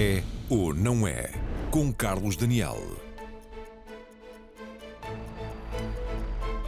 É ou não é? Com Carlos Daniel.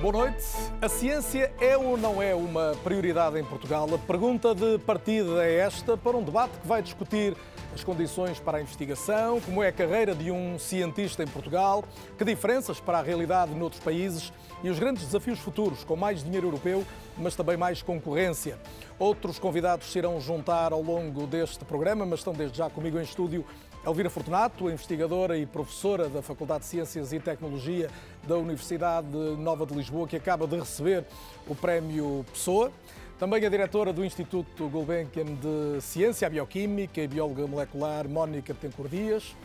Boa noite. A ciência é ou não é uma prioridade em Portugal? A pergunta de partida é esta para um debate que vai discutir as condições para a investigação, como é a carreira de um cientista em Portugal, que diferenças para a realidade noutros países e os grandes desafios futuros, com mais dinheiro europeu, mas também mais concorrência. Outros convidados se irão juntar ao longo deste programa, mas estão desde já comigo em estúdio Elvira Fortunato, investigadora e professora da Faculdade de Ciências e Tecnologia da Universidade Nova de Lisboa, que acaba de receber o Prémio Pessoa. Também a diretora do Instituto Gulbenkian de Ciência, Bioquímica e Bióloga Molecular, Mónica Betancourt Dias.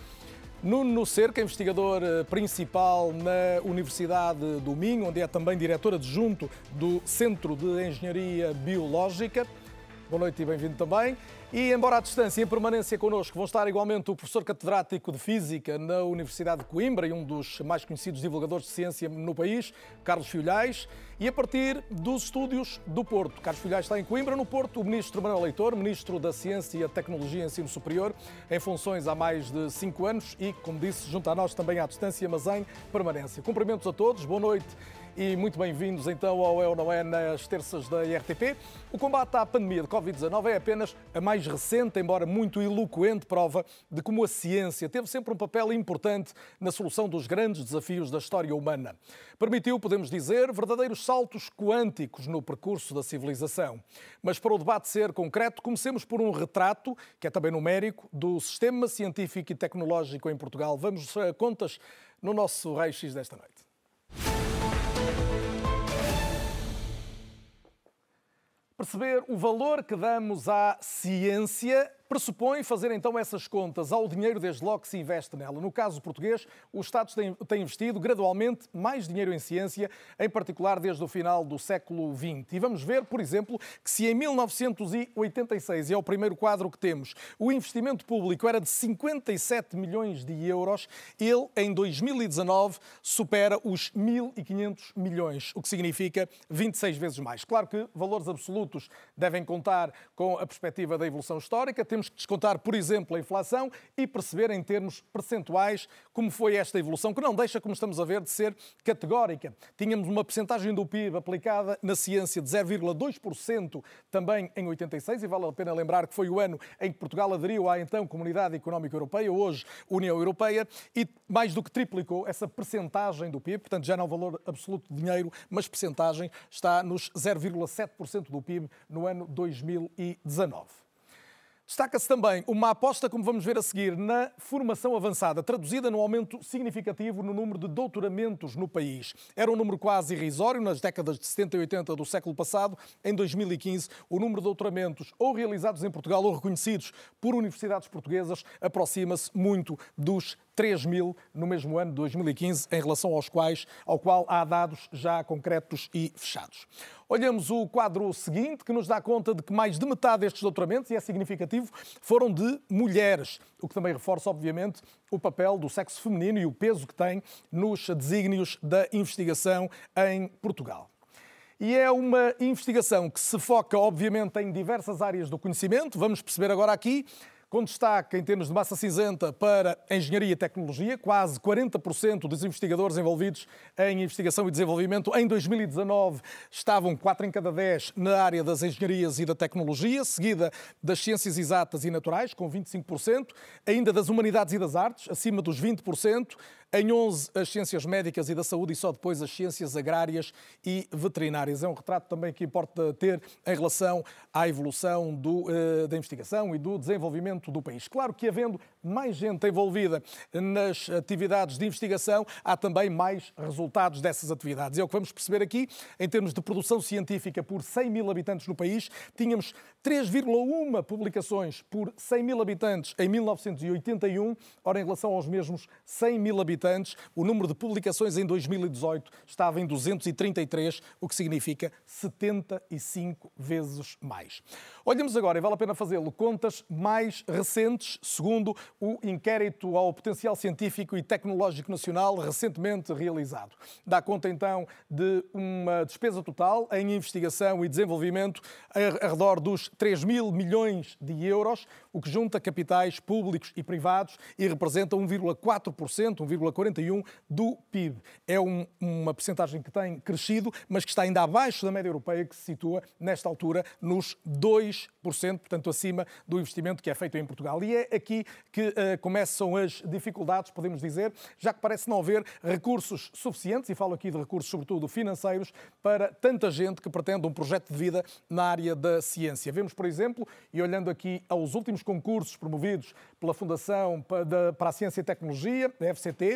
Nuno Cerca, investigador principal na Universidade do Minho, onde é também diretora adjunto do Centro de Engenharia Biológica. Boa noite e bem-vindo também. E, embora à distância, em permanência connosco, vão estar igualmente o professor catedrático de Física na Universidade de Coimbra e um dos mais conhecidos divulgadores de ciência no país, Carlos Filhais, e a partir dos estúdios do Porto. Carlos Filhais está em Coimbra, no Porto, o ministro Manuel Leitor, ministro da Ciência, Tecnologia e Ensino Superior, em funções há mais de cinco anos e, como disse, junto a nós também à distância, mas em permanência. Cumprimentos a todos, boa noite e muito bem-vindos então ao É Não É nas terças da RTP. O combate à pandemia de Covid-19 é apenas a mais recente, embora muito eloquente, prova de como a ciência teve sempre um papel importante na solução dos grandes desafios da história humana. Permitiu, podemos dizer, verdadeiros saltos quânticos no percurso da civilização. Mas para o debate ser concreto, comecemos por um retrato, que é também numérico, do sistema científico e tecnológico em Portugal. Vamos a contas no nosso raio-x desta noite. Perceber o valor que damos à ciência pressupõe fazer então essas contas ao dinheiro desde logo que se investe nela. No caso português, o Estado tem investido gradualmente mais dinheiro em ciência, em particular desde o final do século XX. E vamos ver, por exemplo, que se em 1986, e é o primeiro quadro que temos, o investimento público era de 57 milhões de euros, ele em 2019 supera os 1.500 milhões, o que significa 26 vezes mais. Claro que valores absolutos devem contar com a perspectiva da evolução histórica, temos que descontar, por exemplo, a inflação e perceber em termos percentuais como foi esta evolução, que não deixa, como estamos a ver, de ser categórica. Tínhamos uma percentagem do PIB aplicada na ciência de 0,2% também em 86, e vale a pena lembrar que foi o ano em que Portugal aderiu à então Comunidade Económica Europeia, hoje União Europeia, e mais do que triplicou essa percentagem do PIB, portanto já não é valor absoluto de dinheiro, mas percentagem está nos 0,7% do PIB no ano 2019. Destaca-se também uma aposta, como vamos ver a seguir, na formação avançada, traduzida num aumento significativo no número de doutoramentos no país. Era um número quase irrisório nas décadas de 70 e 80 do século passado. Em 2015, o número de doutoramentos ou realizados em Portugal ou reconhecidos por universidades portuguesas aproxima-se muito dos 3 mil no mesmo ano de 2015, em relação aos quais, ao qual há dados já concretos e fechados. Olhamos o quadro seguinte, que nos dá conta de que mais de metade destes doutoramentos, e é significativo, foram de mulheres, o que também reforça, obviamente, o papel do sexo feminino e o peso que tem nos desígnios da investigação em Portugal. E é uma investigação que se foca, obviamente, em diversas áreas do conhecimento. Vamos perceber agora aqui com destaque em termos de massa cinzenta para engenharia e tecnologia. Quase 40% dos investigadores envolvidos em investigação e desenvolvimento em 2019 estavam 4 em cada 10 na área das engenharias e da tecnologia, seguida das ciências exatas e naturais, com 25%, ainda das humanidades e das artes, acima dos 20%, em 11 as ciências médicas e da saúde e só depois as ciências agrárias e veterinárias. É um retrato também que importa ter em relação à evolução do, uh, da investigação e do desenvolvimento do país. Claro que havendo mais gente envolvida nas atividades de investigação, há também mais resultados dessas atividades. É o que vamos perceber aqui, em termos de produção científica por 100 mil habitantes no país, tínhamos 3,1 publicações por 100 mil habitantes em 1981, ora em relação aos mesmos 100 mil habitantes habitantes. O número de publicações em 2018 estava em 233, o que significa 75 vezes mais. Olhemos agora, e vale a pena fazê-lo, contas mais recentes, segundo o inquérito ao potencial científico e tecnológico nacional recentemente realizado. Dá conta então de uma despesa total em investigação e desenvolvimento a redor dos 3 mil milhões de euros, o que junta capitais públicos e privados e representa 1,4%, 1,41% do PIB. É um, uma percentagem que tem crescido, mas que está ainda abaixo da média europeia, que se situa, nesta altura, nos 2%. 2%, portanto acima do investimento que é feito em Portugal. E é aqui que uh, começam as dificuldades, podemos dizer, já que parece não haver recursos suficientes, e falo aqui de recursos sobretudo financeiros, para tanta gente que pretende um projeto de vida na área da ciência. Vemos, por exemplo, e olhando aqui aos últimos concursos promovidos pela Fundação para a Ciência e Tecnologia, a FCT,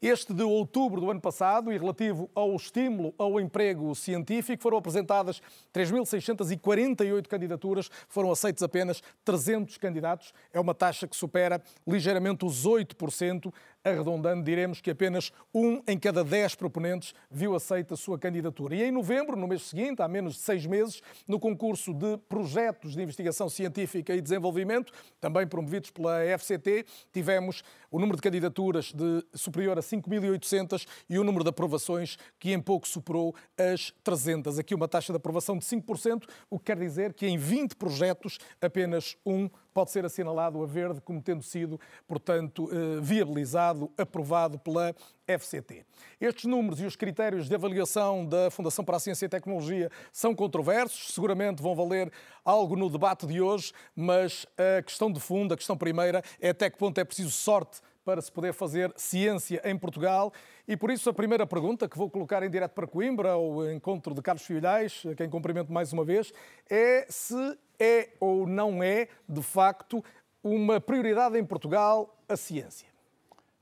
este de outubro do ano passado e relativo ao estímulo ao emprego científico, foram apresentadas 3.648 candidaturas, foram aceitos apenas 300 candidatos. É uma taxa que supera ligeiramente os 8%, arredondando, diremos que apenas um em cada dez proponentes viu aceita a sua candidatura. E em novembro, no mês seguinte, há menos de seis meses, no concurso de projetos de investigação científica e desenvolvimento, também promovidos pela FCT, tivemos o número de candidaturas de superior a 5.800 e o número de aprovações que em pouco superou as 300. Aqui uma taxa de aprovação de 5%, o que quer dizer que em 20 projetos apenas um pode ser assinalado a verde como tendo sido, portanto, eh, viabilizado, aprovado pela FCT. Estes números e os critérios de avaliação da Fundação para a Ciência e Tecnologia são controversos, seguramente vão valer algo no debate de hoje, mas a questão de fundo, a questão primeira, é até que ponto é preciso sorte para se poder fazer ciência em Portugal. E por isso a primeira pergunta que vou colocar em direto para Coimbra, ao encontro de Carlos Filhais, a quem cumprimento mais uma vez, é se é ou não é, de facto, uma prioridade em Portugal a ciência.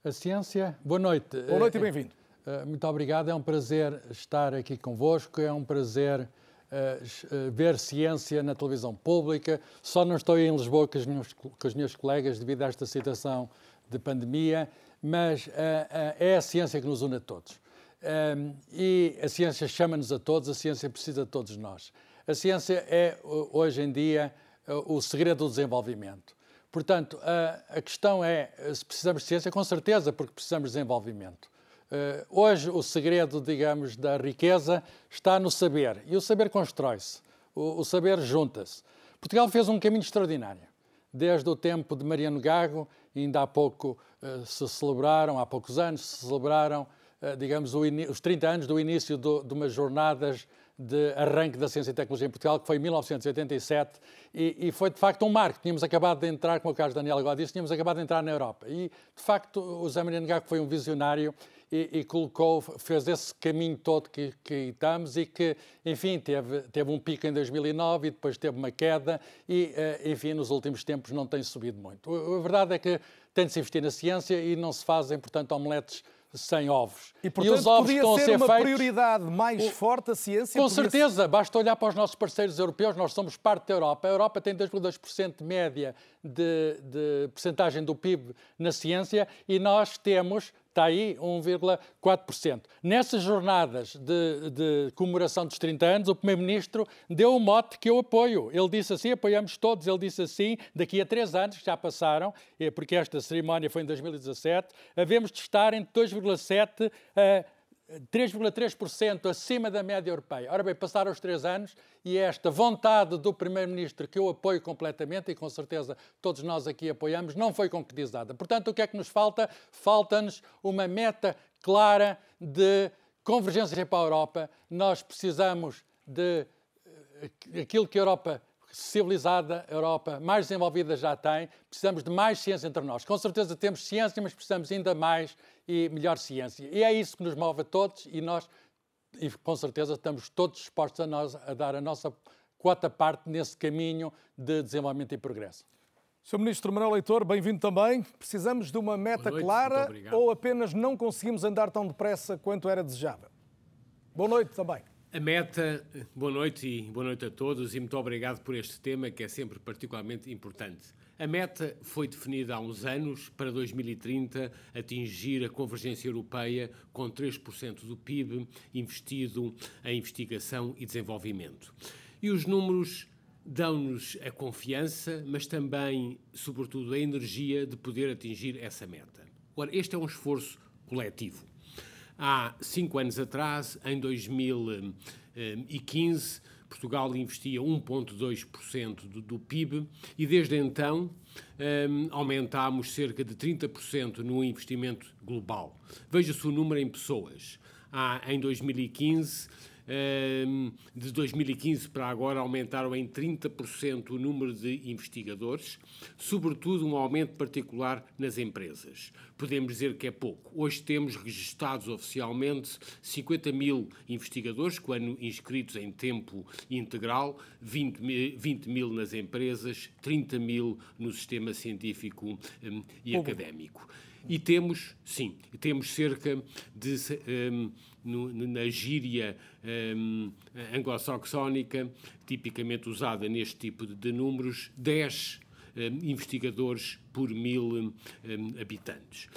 A ciência, boa noite. Boa noite e bem-vindo. Eh, muito obrigado, é um prazer estar aqui convosco, é um prazer uh, ver ciência na televisão pública. Só não estou em Lisboa com os meus, com os meus colegas devido a esta situação de pandemia, mas é a ciência que nos une a todos. Ehm, e a ciência chama-nos a todos, a ciência precisa de todos nós. A ciência é, hoje em dia, o segredo do desenvolvimento. Portanto, a, a questão é se precisamos de ciência, com certeza, porque precisamos de desenvolvimento. Uh, hoje, o segredo, digamos, da riqueza está no saber. E o saber constrói-se. O, o, saber junta-se. Portugal fez um caminho extraordinário. Desde o tempo de Mariano Gago ainda há pouco uh, se celebraram, há poucos anos, se celebraram, uh, digamos, os 30 anos do início do, de umas jornadas de arranque da ciência e tecnologia em Portugal, que foi em 1987, e, e, foi de facto um marco. Tínhamos acabado de entrar, como o Carlos Daniel agora disse, tínhamos acabado de entrar na Europa. E, de facto, o Zé Maria Gago foi um visionário e, e, colocou, fez esse caminho todo que, que estamos e que, enfim, teve, teve um pico em 2009 e depois teve uma queda e, eh, enfim, nos últimos tempos não tem subido muito. A verdade é que tem de se investir na ciência e não se fazem, portanto, omeletes sem ovos. E, portanto, e os ovos podia estão ser, a ser uma feitos... prioridade mais o... forte a ciência? Com certeza, ser... basta olhar para os nossos parceiros europeus, nós somos parte da Europa. A Europa tem 2,2% de média de, de percentagem do PIB na ciência e nós temos está aí 1,4%. Nessas jornadas de, de, comemoração dos 30 anos, o Primeiro-Ministro deu um mote que eu apoio. Ele disse assim, apoiamos todos, ele disse assim, daqui a três anos, que já passaram, porque esta cerimónia foi em 2017, havemos de estar entre 2,7% a 3,3% acima da média europeia. Ora bem, passaram os três anos e esta vontade do Primeiro-Ministro, que eu apoio completamente e com certeza todos nós aqui apoiamos, não foi concretizada. Portanto, o que é que nos falta? Falta-nos uma meta clara de convergência para a Europa. Nós precisamos de eh, aquilo que a Europa civilizada, a Europa mais desenvolvida já tem, precisamos de mais ciência entre nós. Com certeza temos ciência, mas precisamos ainda mais e melhor ciência. E é isso que nos move a todos e nós, e com certeza, estamos todos dispostos a, nós, a dar a nossa quota parte nesse caminho de desenvolvimento e progresso. Sr. Ministro Manuel Leitor, bem-vindo também. Precisamos de uma meta noite, clara ou apenas não conseguimos andar tão depressa quanto era desejável? Boa noite também. A meta, boa noite e boa noite a todos e muito obrigado por este tema que é sempre particularmente importante. A meta foi definida há uns anos para 2030 atingir a convergência europeia com 3% do PIB investido em investigação e desenvolvimento. E os números dão-nos a confiança, mas também, sobretudo, a energia de poder atingir essa meta. Ora, este é um esforço coletivo. Há cinco anos atrás, em 2015, Portugal investia 1,2% do, PIB e desde então um, aumentámos cerca de 30% no investimento global. Veja-se o número em pessoas. Há, em 2015, de 2015 para agora aumentaram em 30% o número de investigadores, sobretudo um aumento particular nas empresas. Podemos dizer que é pouco. Hoje temos registados oficialmente 50 mil investigadores, quando inscritos em tempo integral, 20 mil, 20 mil nas empresas, 30 mil no sistema científico um, e académico. E temos, sim, temos cerca de um, no, na gíria um, anglo-saxónica, tipicamente usada neste tipo de, de números, 10 um, investigadores por mil um, habitantes.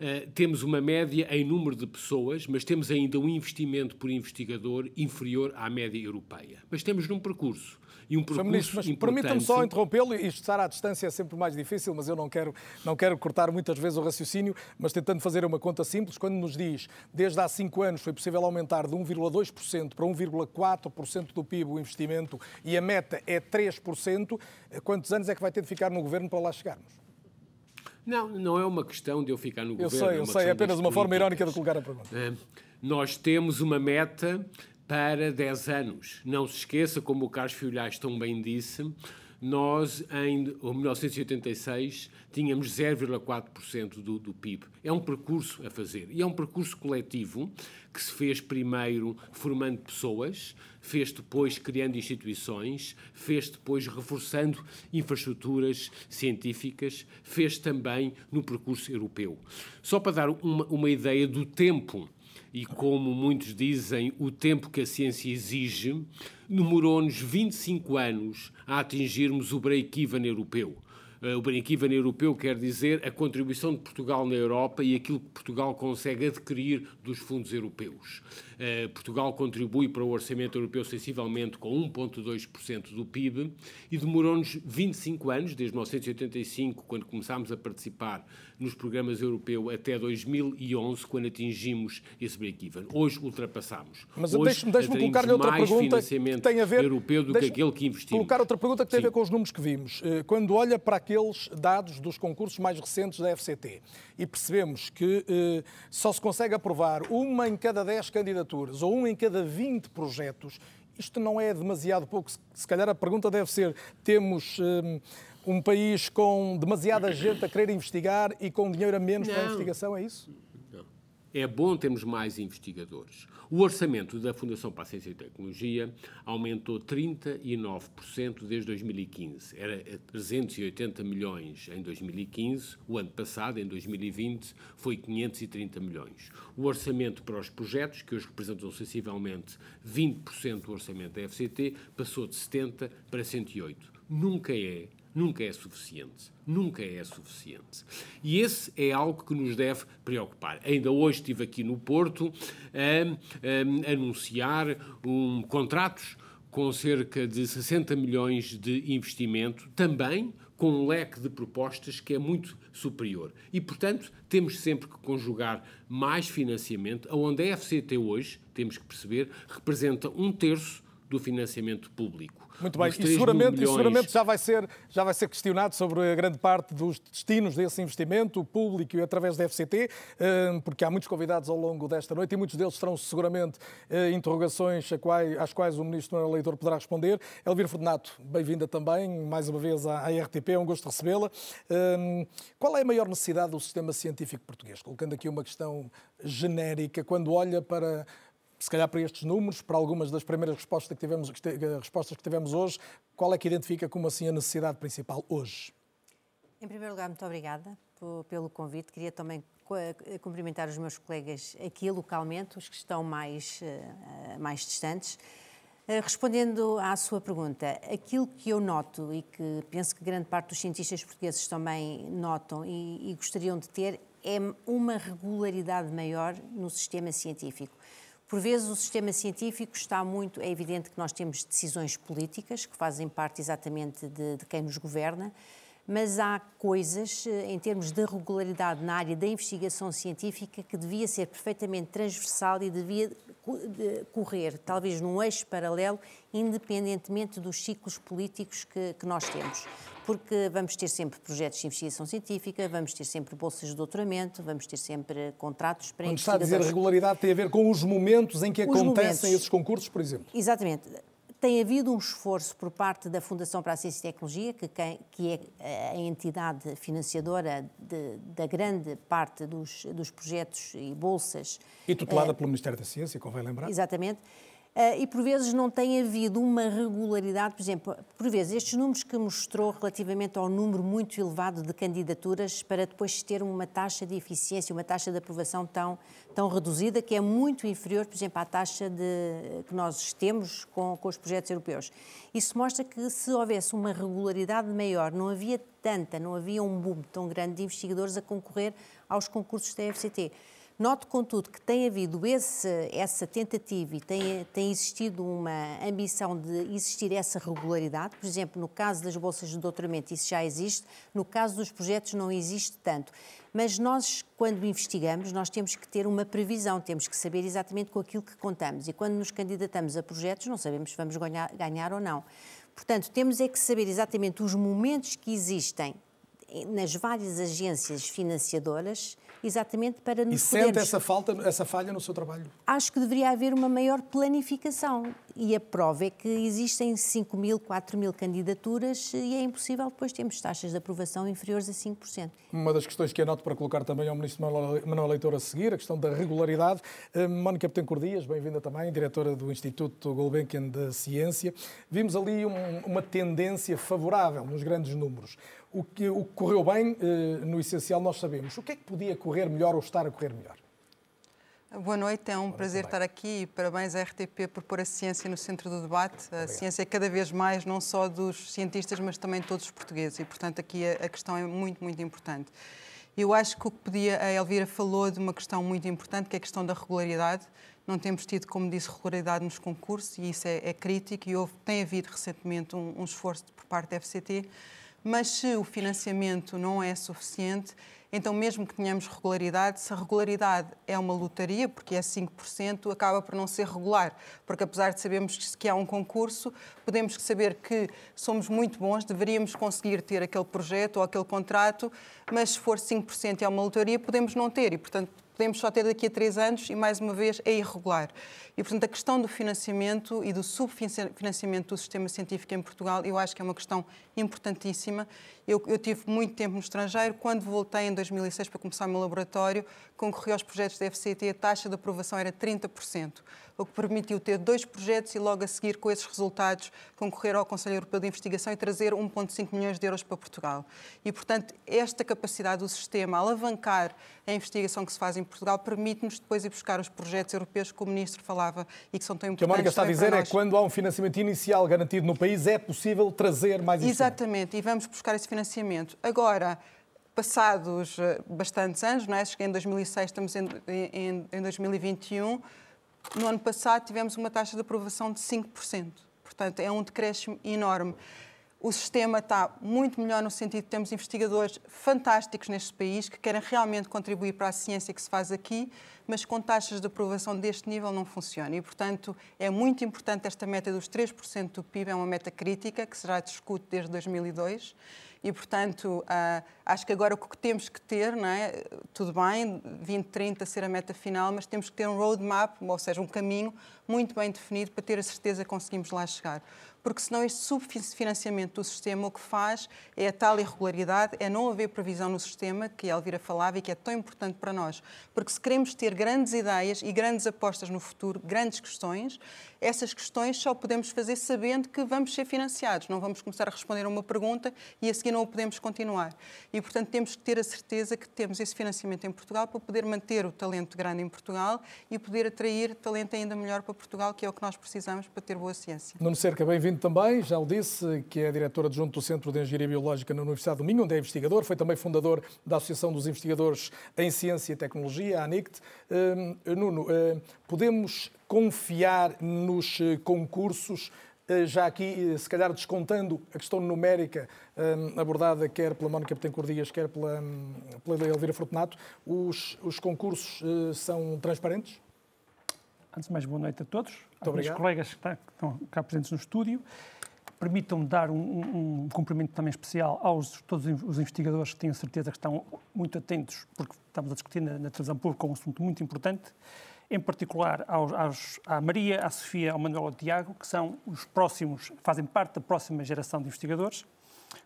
Uh, temos uma média em número de pessoas, mas temos ainda um investimento por investigador inferior à média europeia. Mas temos num percurso e um percurso Ministro, mas permita-me só interrompê-lo, e estar à distância é sempre mais difícil, mas eu não quero, não quero cortar muitas vezes o raciocínio, mas tentando fazer uma conta simples, quando nos diz desde há cinco anos foi possível aumentar de 1,2% para 1,4% do PIB o investimento e a meta é 3%, quantos anos é que vai ter de ficar no governo para lá chegarmos? Não, não é uma questão de eu ficar no eu governo. Eu sei, eu é sei, é apenas uma forma irónica de colocar a pergunta. É, nós temos uma meta para 10 anos. Não se esqueça, como o Carlos Filhais tão bem disse, nós em 1986 tínhamos 0,4% do, do PIB. É um percurso a fazer e é um percurso coletivo que se fez primeiro formando pessoas, fez depois criando instituições, fez depois reforçando infraestruturas científicas, fez também no percurso europeu. Só para dar uma, uma ideia do tempo e, como muitos dizem, o tempo que a ciência exige, demorou-nos 25 anos a atingirmos o break-even europeu. Eh, o break-even europeu quer dizer a contribuição de Portugal na Europa e aquilo que Portugal consegue adquirir dos fundos europeus. Uh, Portugal contribui para o orçamento europeu sensivelmente com 1,2% do PIB e demorou-nos 25 anos, desde 1985, quando começámos a participar nos programas europeus, até 2011, quando atingimos esse break-even. Hoje ultrapassamos. Mas deixe-me deixe colocar-lhe outra pergunta que tem a ver europeu do que aquele que investimos. Colocar outra pergunta que tem Sim. a ver com os números que vimos. Eh, quando olha para aqueles dados dos concursos mais recentes da FCT e percebemos que eh, só se consegue aprovar uma em cada 10 candidaturas ou uma em cada 20 projetos, isto não é demasiado pouco. Se calhar a pergunta deve ser: temos eh, um país com demasiada gente a querer investigar e com dinheiro a menos não. para a investigação, é isso? Não. É bom termos mais investigadores. O orçamento da Fundação para a Ciência e Tecnologia aumentou 39% desde 2015. Era 380 milhões em 2015, o ano passado, em 2020, foi 530 milhões. O orçamento para os projetos, que hoje representam sensivelmente 20% do orçamento da FCT, passou de 70 para 108. Nunca é nunca é suficiente. Nunca é suficiente. E esse é algo que nos deve preocupar. Ainda hoje estive aqui no Porto a, a, a anunciar um, contratos com cerca de 60 milhões de investimento, também com um leque de propostas que é muito superior. E, portanto, temos sempre que conjugar mais financiamento, onde a FCT hoje, temos que perceber, representa um terço do financiamento público. Muito bem, e seguramente, milhões... e seguramente, já, vai ser, já vai ser questionado sobre a grande parte dos destinos desse investimento público e através da FCT, eh, porque há muitos convidados ao longo desta noite e muitos deles terão seguramente eh, interrogações às quais o Ministro Manuel Leitor poderá responder. Elvira Fornato, bem-vinda também, mais uma vez à RTP, é um gosto recebê-la. Eh, qual é a maior necessidade do sistema científico português? Colocando aqui uma questão genérica, quando olha para se calhar para estes números, para algumas das primeiras respostas que tivemos, respostas que tivemos hoje, qual é que identifica como assim a necessidade principal hoje? Em primeiro lugar, muito obrigada pelo convite. Queria também cumprimentar os meus colegas aqui localmente, os que estão mais, eh, mais distantes. Eh, respondendo à sua pergunta, aquilo que eu noto e que penso que grande parte dos cientistas portugueses também notam e, e gostariam de ter é uma regularidade maior no sistema científico. Por vezes o sistema científico está muito. É evidente que nós temos decisões políticas que fazem parte exatamente de, de quem nos governa, mas há coisas, eh, em termos de regularidade na área da investigação científica, que devia ser perfeitamente transversal e devia correr, talvez num eixo paralelo, independentemente dos ciclos políticos que, que nós temos porque vamos ter sempre projetos de investigação científica, vamos ter sempre bolsas de doutoramento, vamos ter sempre contratos para Quando está a dizer regularidade, tem a ver com os momentos em que os acontecem momentos. esses concursos, por exemplo? Exatamente. Tem havido um esforço por parte da Fundação para a Ciência e Tecnologia, que, que é a entidade financiadora de, da grande parte dos, dos projetos e bolsas. E tutelada uh, pelo Ministério da Ciência, convém lembrar. Exatamente. Eh, e por vezes não tem havido uma regularidade, por exemplo, por vezes estes números que mostrou relativamente ao número muito elevado de candidaturas para depois ter uma taxa de eficiência, uma taxa de aprovação tão, tão reduzida, que é muito inferior, por exemplo, à taxa de, que nós temos com, com os projetos europeus. Isso mostra que se houvesse uma regularidade maior, não havia tanta, não havia um boom tão grande de investigadores a concorrer aos concursos da FCT. Noto, contudo, que tem havido esse, essa tentativa e tem, tem existido uma ambição de existir essa regularidade. Por exemplo, no caso das bolsas de doutoramento, isso já existe, no caso dos projetos, não existe tanto. Mas nós, quando investigamos, nós temos que ter uma previsão, temos que saber exatamente com aquilo que contamos. E quando nos candidatamos a projetos, não sabemos se vamos ganhar, ganhar ou não. Portanto, temos é que saber exatamente os momentos que existem nas várias agências financiadoras exatamente para nos E sente essa, falta, essa falha no seu trabalho? Acho que deveria haver uma maior planificação. E a prova é que existem 5 mil, 4 mil candidaturas e é impossível depois termos taxas de aprovação inferiores a 5%. Uma das questões que anoto para colocar também ao Ministro Manuel Leitor a seguir, a questão da regularidade. Eh, Mónica Betancourt Dias, bem-vinda também, diretora do Instituto Gulbenkian de Ciência. Vimos ali um, uma tendência favorável nos grandes números. O que, o que correu bem, eh, no essencial, nós sabemos. O que é que podia correr melhor ou estar a correr melhor? Boa noite, é um prazer estar aqui e parabéns à RTP por pôr a ciência no centro do debate. A Obrigado. ciência é cada vez mais, não só dos cientistas, mas também todos os portugueses e, portanto, aqui a, a questão é muito, muito importante. Eu acho que o que podia, a Elvira falou de uma questão muito importante, que é a questão da regularidade. Não temos tido, como disse, regularidade nos concursos e isso é, é crítico e houve, tem havido recentemente um, um esforço por parte da FCT mas se o financiamento não é suficiente, então, mesmo que tenhamos regularidade, se a regularidade é uma lotaria, porque é 5%, acaba por não ser regular. Porque, apesar de sabermos que há um concurso, podemos saber que somos muito bons, deveríamos conseguir ter aquele projeto ou aquele contrato, mas se for 5% e é uma lotaria, podemos não ter. E, portanto, podemos só ter daqui a três anos e, mais uma vez, é irregular. E, portanto, a questão do financiamento e do subfinanciamento do sistema científico em Portugal, eu acho que é uma questão importantíssima. Eu, eu tive muito tempo no estrangeiro. Quando voltei em 2006 para começar o meu laboratório, concorri aos projetos da FCT, a taxa de aprovação era 30% o que permitiu ter dois projetos e logo a seguir, com esses resultados, concorrer ao Conselho Europeu de Investigação e trazer 1,5 milhões de euros para Portugal. E, portanto, esta capacidade do sistema, alavancar a investigação que se faz em Portugal, permite-nos depois ir buscar os projetos europeus que o Ministro falava e que são tão importantes. O que a Mónica está a dizer é que quando há um financiamento inicial garantido no país, é possível trazer mais Exatamente, e vamos buscar esse financiamento. Agora, passados eh, bastantes anos, não é? cheguei em 2006, estamos em, em, em 2021, no ano passado tivemos uma taxa de aprovação de 5%. Portanto, é um decréscimo enorme. O sistema está muito melhor no sentido de temos investigadores fantásticos neste país que querem realmente contribuir para a ciência que se faz aqui, mas com taxas de aprovação deste nível não funciona. E, portanto, é muito importante esta meta dos 3% do PIB, é uma meta crítica que será discute desde 2002 e, portanto, uh, acho que agora o que temos que ter, não é? tudo bem, 2030 ser a meta final, mas temos que ter um roadmap, ou seja, um caminho muito bem definido para ter a certeza que conseguimos lá chegar porque senão este subfinanciamento do sistema o que faz é a tal irregularidade, é não haver previsão no sistema, que a Elvira falava e que é tão importante para nós. Porque se queremos ter grandes ideias e grandes apostas no futuro, grandes questões, essas questões só podemos fazer sabendo que vamos ser financiados. Não vamos começar a responder a uma pergunta e a seguir não o podemos continuar. E, portanto, temos que ter a certeza que temos esse financiamento em Portugal para poder manter o talento grande em Portugal e poder atrair talento ainda melhor para Portugal, que é o que nós precisamos para ter boa ciência. Nuno Cerca, bem-vindo também, já o disse, que é diretor adjunto do Centro de Engenharia Biológica na Universidade do Minho, onde é investigador, foi também fundador da Associação dos Investigadores em Ciência e Tecnologia, a ANICT. Uh, Nuno, uh, podemos confiar nos eh, concursos eh, já aqui, se calhar descontando a questão numérica abordada quer pela Mónica Betancourt Dias, quer pela, pela Elvira Fortunato, os, os concursos são transparentes? Antes de mais, boa noite a todos. Muito obrigado. colegas que estão cá presentes no estúdio. Permitam-me dar um, um, cumprimento também especial aos todos os investigadores que tenho certeza que estão muito atentos, porque estamos a discutir na, na televisão pública um assunto muito importante, em particular aos, aos, à Maria, à Sofia, ao Manuel e ao Tiago, que são os próximos, fazem parte da próxima geração de investigadores,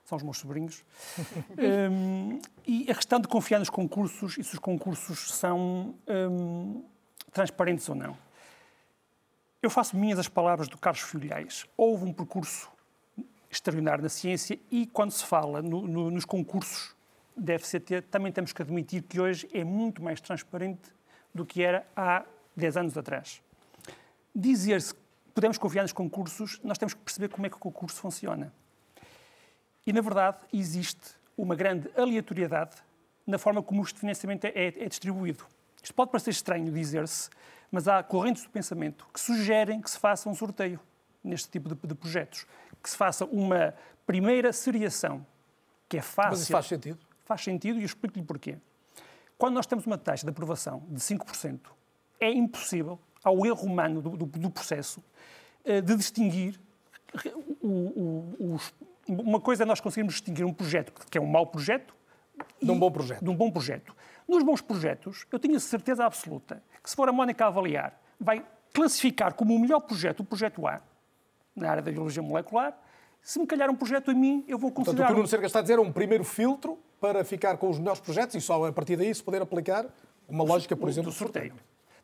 são os meus sobrinhos. um, e a questão de confiar nos concursos e se os concursos são um, transparentes ou não. Eu faço minhas as palavras do Carlos Filiais. Houve um percurso extraordinário na ciência e quando se fala no, no, nos concursos da FCT, também temos que admitir que hoje é muito mais transparente do que era há 10 anos atrás. Dizer-se que podemos confiar nos concursos, nós temos que perceber como é que o concurso funciona. E, na verdade, existe uma grande aleatoriedade na forma como o financiamento é, é distribuído. Isto pode parecer estranho dizer-se, mas há correntes do pensamento que sugerem que se faça um sorteio neste tipo de, de projetos, que se faça uma primeira seriação, que é fácil. Mas isso faz sentido? Faz sentido e eu explico-lhe porquê. Quando nós temos uma taxa de aprovação de 5%, é impossível, ao erro humano do, do, do processo, eh, de distinguir o, o, os, uma coisa é nós conseguirmos distinguir um projeto que é um mau projeto de um bom projeto. De um bom projeto. Nos bons projetos, eu tenho certeza absoluta que se for a Mónica a avaliar, vai classificar como o melhor projeto o projeto A, na área da biologia molecular. Se me calhar um projeto a mim, eu vou considerar... Portanto, o que o Nuno Cerca está a dizer é um primeiro filtro para ficar com os melhores projetos e só a partir daí se poder aplicar uma lógica, por exemplo, do sorteio.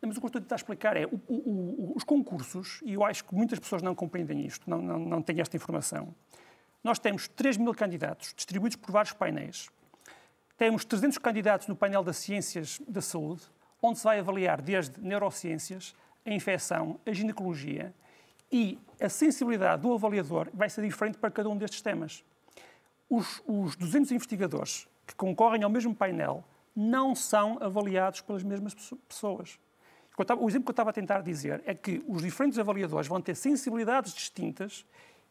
Não, mas o que eu estou a tentar explicar é o, o, os concursos, e eu acho que muitas pessoas não compreendem isto, não, não, não têm esta informação. Nós temos 3 mil candidatos distribuídos por vários painéis. Temos 300 candidatos no painel das ciências da saúde, onde se vai avaliar desde neurociências, a infecção, a ginecologia, e a sensibilidade do avaliador vai ser diferente para cada um destes temas. Os, os 200 investigadores que concorrem ao mesmo painel não são avaliados pelas mesmas pessoas. O exemplo que eu estava a tentar dizer é que os diferentes avaliadores vão ter sensibilidades distintas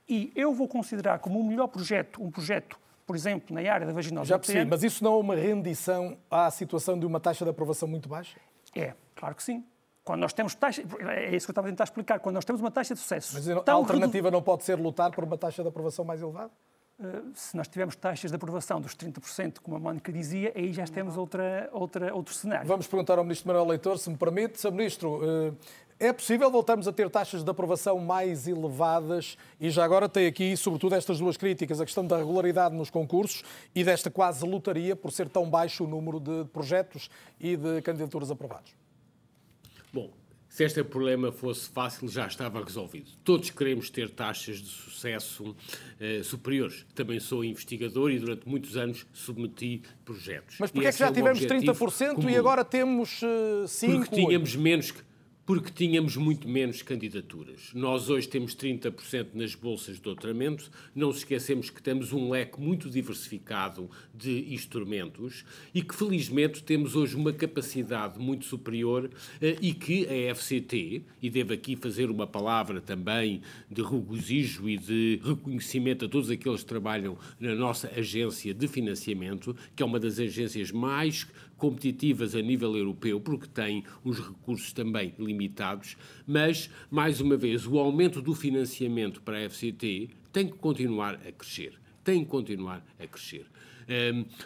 e eu vou considerar como o melhor projeto um projeto, por exemplo, na área da vaginose. Já percebi, mas isso não é uma rendição à situação de uma taxa de aprovação muito baixa? É, claro que sim. Quando nós temos taxa, é isso que eu estava a tentar explicar, quando nós temos uma taxa de sucesso. Mas a alternativa redu... não pode ser lutar por uma taxa de aprovação mais elevada? Uh, se nós tivermos taxas de aprovação dos 30%, como a Mónica dizia, aí já temos outra, outra, outro cenário. Vamos perguntar ao Ministro Manuel Leitor, se me permite. Sr. Ministro, uh, é possível voltarmos a ter taxas de aprovação mais elevadas? E já agora tem aqui, sobretudo, estas duas críticas, a questão da regularidade nos concursos e desta quase lotaria por ser tão baixo o número de projetos e de candidaturas aprovados. Bom, se este problema fosse fácil, já estava resolvido. Todos queremos ter taxas de sucesso eh, superiores. Também sou investigador e durante muitos anos submeti projetos. Mas porquê é que já é tivemos 30% comum. e agora temos uh, 5%? Porque tínhamos menos porque tínhamos muito menos candidaturas. Nós hoje temos 30% nas bolsas de doutoramento, não se esquecemos que temos um leque muito diversificado de instrumentos e que felizmente temos hoje uma capacidade muito superior eh, e que a FCT, e devo aqui fazer uma palavra também de regozijo e de reconhecimento a todos aqueles que trabalham na nossa agência de financiamento, que é uma das agências mais competitivas a nível europeu, porque tem os recursos também limitados, mas, mais uma vez, o aumento do financiamento para a FCT tem que continuar a crescer. Tem que continuar a crescer.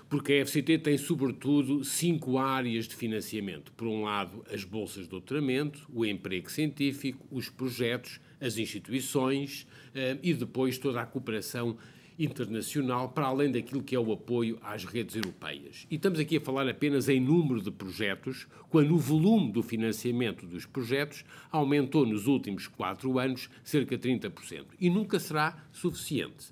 Porque a FCT tem, sobretudo, cinco áreas de financiamento. Por um lado, as bolsas de doutoramento, o emprego científico, os projetos, as instituições e depois toda a cooperação internacional, para além daquilo que é o apoio às redes europeias. E estamos aqui a falar apenas em número de projetos, quando o volume do financiamento dos projetos aumentou nos últimos quatro anos cerca de 30%. E nunca será suficiente.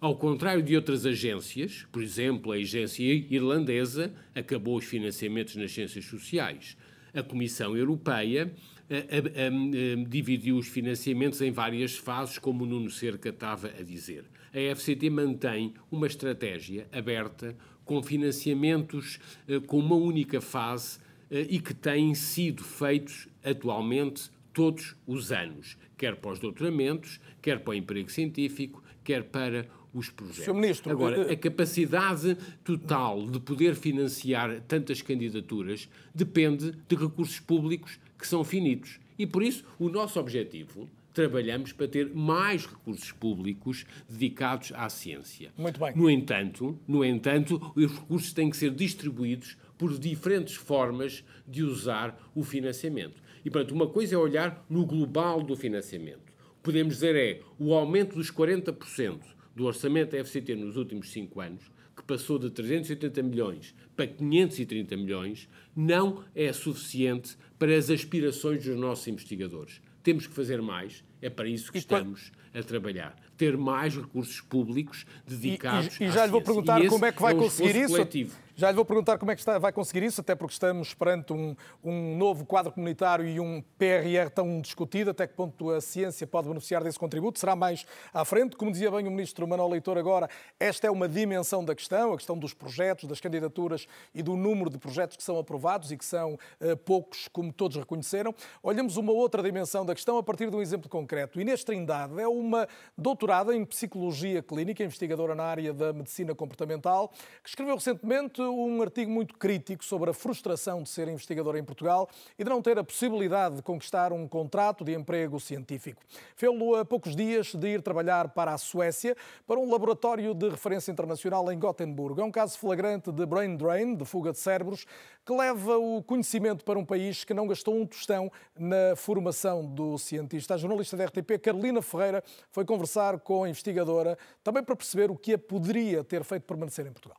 Ao contrário de outras agências, por exemplo, a agência irlandesa acabou os financiamentos nas ciências sociais. A Comissão Europeia a, a, a, dividiu os financiamentos em várias fases, como o Nuno Cerca estava a dizer. A FCT mantém uma estratégia aberta, com financiamentos eh, com uma única fase eh, e que têm sido feitos atualmente todos os anos, quer para os doutoramentos, quer para o emprego científico, quer para os projetos. Sr. Ministro, Agora, a capacidade total de poder financiar tantas candidaturas depende de recursos públicos que são finitos. E por isso, o nosso objetivo trabalhamos para ter mais recursos públicos dedicados à ciência. Muito bem. No entanto, no entanto, os recursos têm que ser distribuídos por diferentes formas de usar o financiamento. E, portanto, uma coisa é olhar no global do financiamento. Podemos dizer é o aumento dos 40% do orçamento da FCT nos últimos cinco anos, que passou de 380 milhões para 530 milhões, não é suficiente para as aspirações dos nossos investigadores. Temos que fazer mais, é para isso que e estamos a trabalhar. Ter mais recursos públicos dedicados e, e, e já lhe vou perguntar como é que vai é conseguir isso. Coletivo. Já lhe vou perguntar como é que está, vai conseguir isso, até porque estamos perante um, um novo quadro comunitário e um PRR tão discutido, até que ponto a ciência pode beneficiar desse contributo. Será mais à frente. Como dizia bem o Ministro Manuel Leitor agora, esta é uma dimensão da questão, a questão dos projetos, das candidaturas e do número de projetos que são aprovados e que são uh, poucos, como todos reconheceram. Olhamos uma outra dimensão da questão a partir de um exemplo concreto. Inês Trindade é uma doutorada em Psicologia Clínica, investigadora na área da Medicina Comportamental, que escreveu recentemente um artigo muito crítico sobre a frustração de ser investigador em Portugal e de não ter a possibilidade de conquistar um contrato de emprego científico. Fê-lo a poucos dias de ir trabalhar para a Suécia, para um laboratório de referência internacional em Gotemburgo. É um caso flagrante de brain drain, de fuga de cérebros, que leva o conhecimento para um país que não gastou um tostão na formação do cientista. A jornalista da RTP, Carolina Ferreira, foi conversar com a investigadora também para perceber o que a poderia ter feito permanecer em Portugal.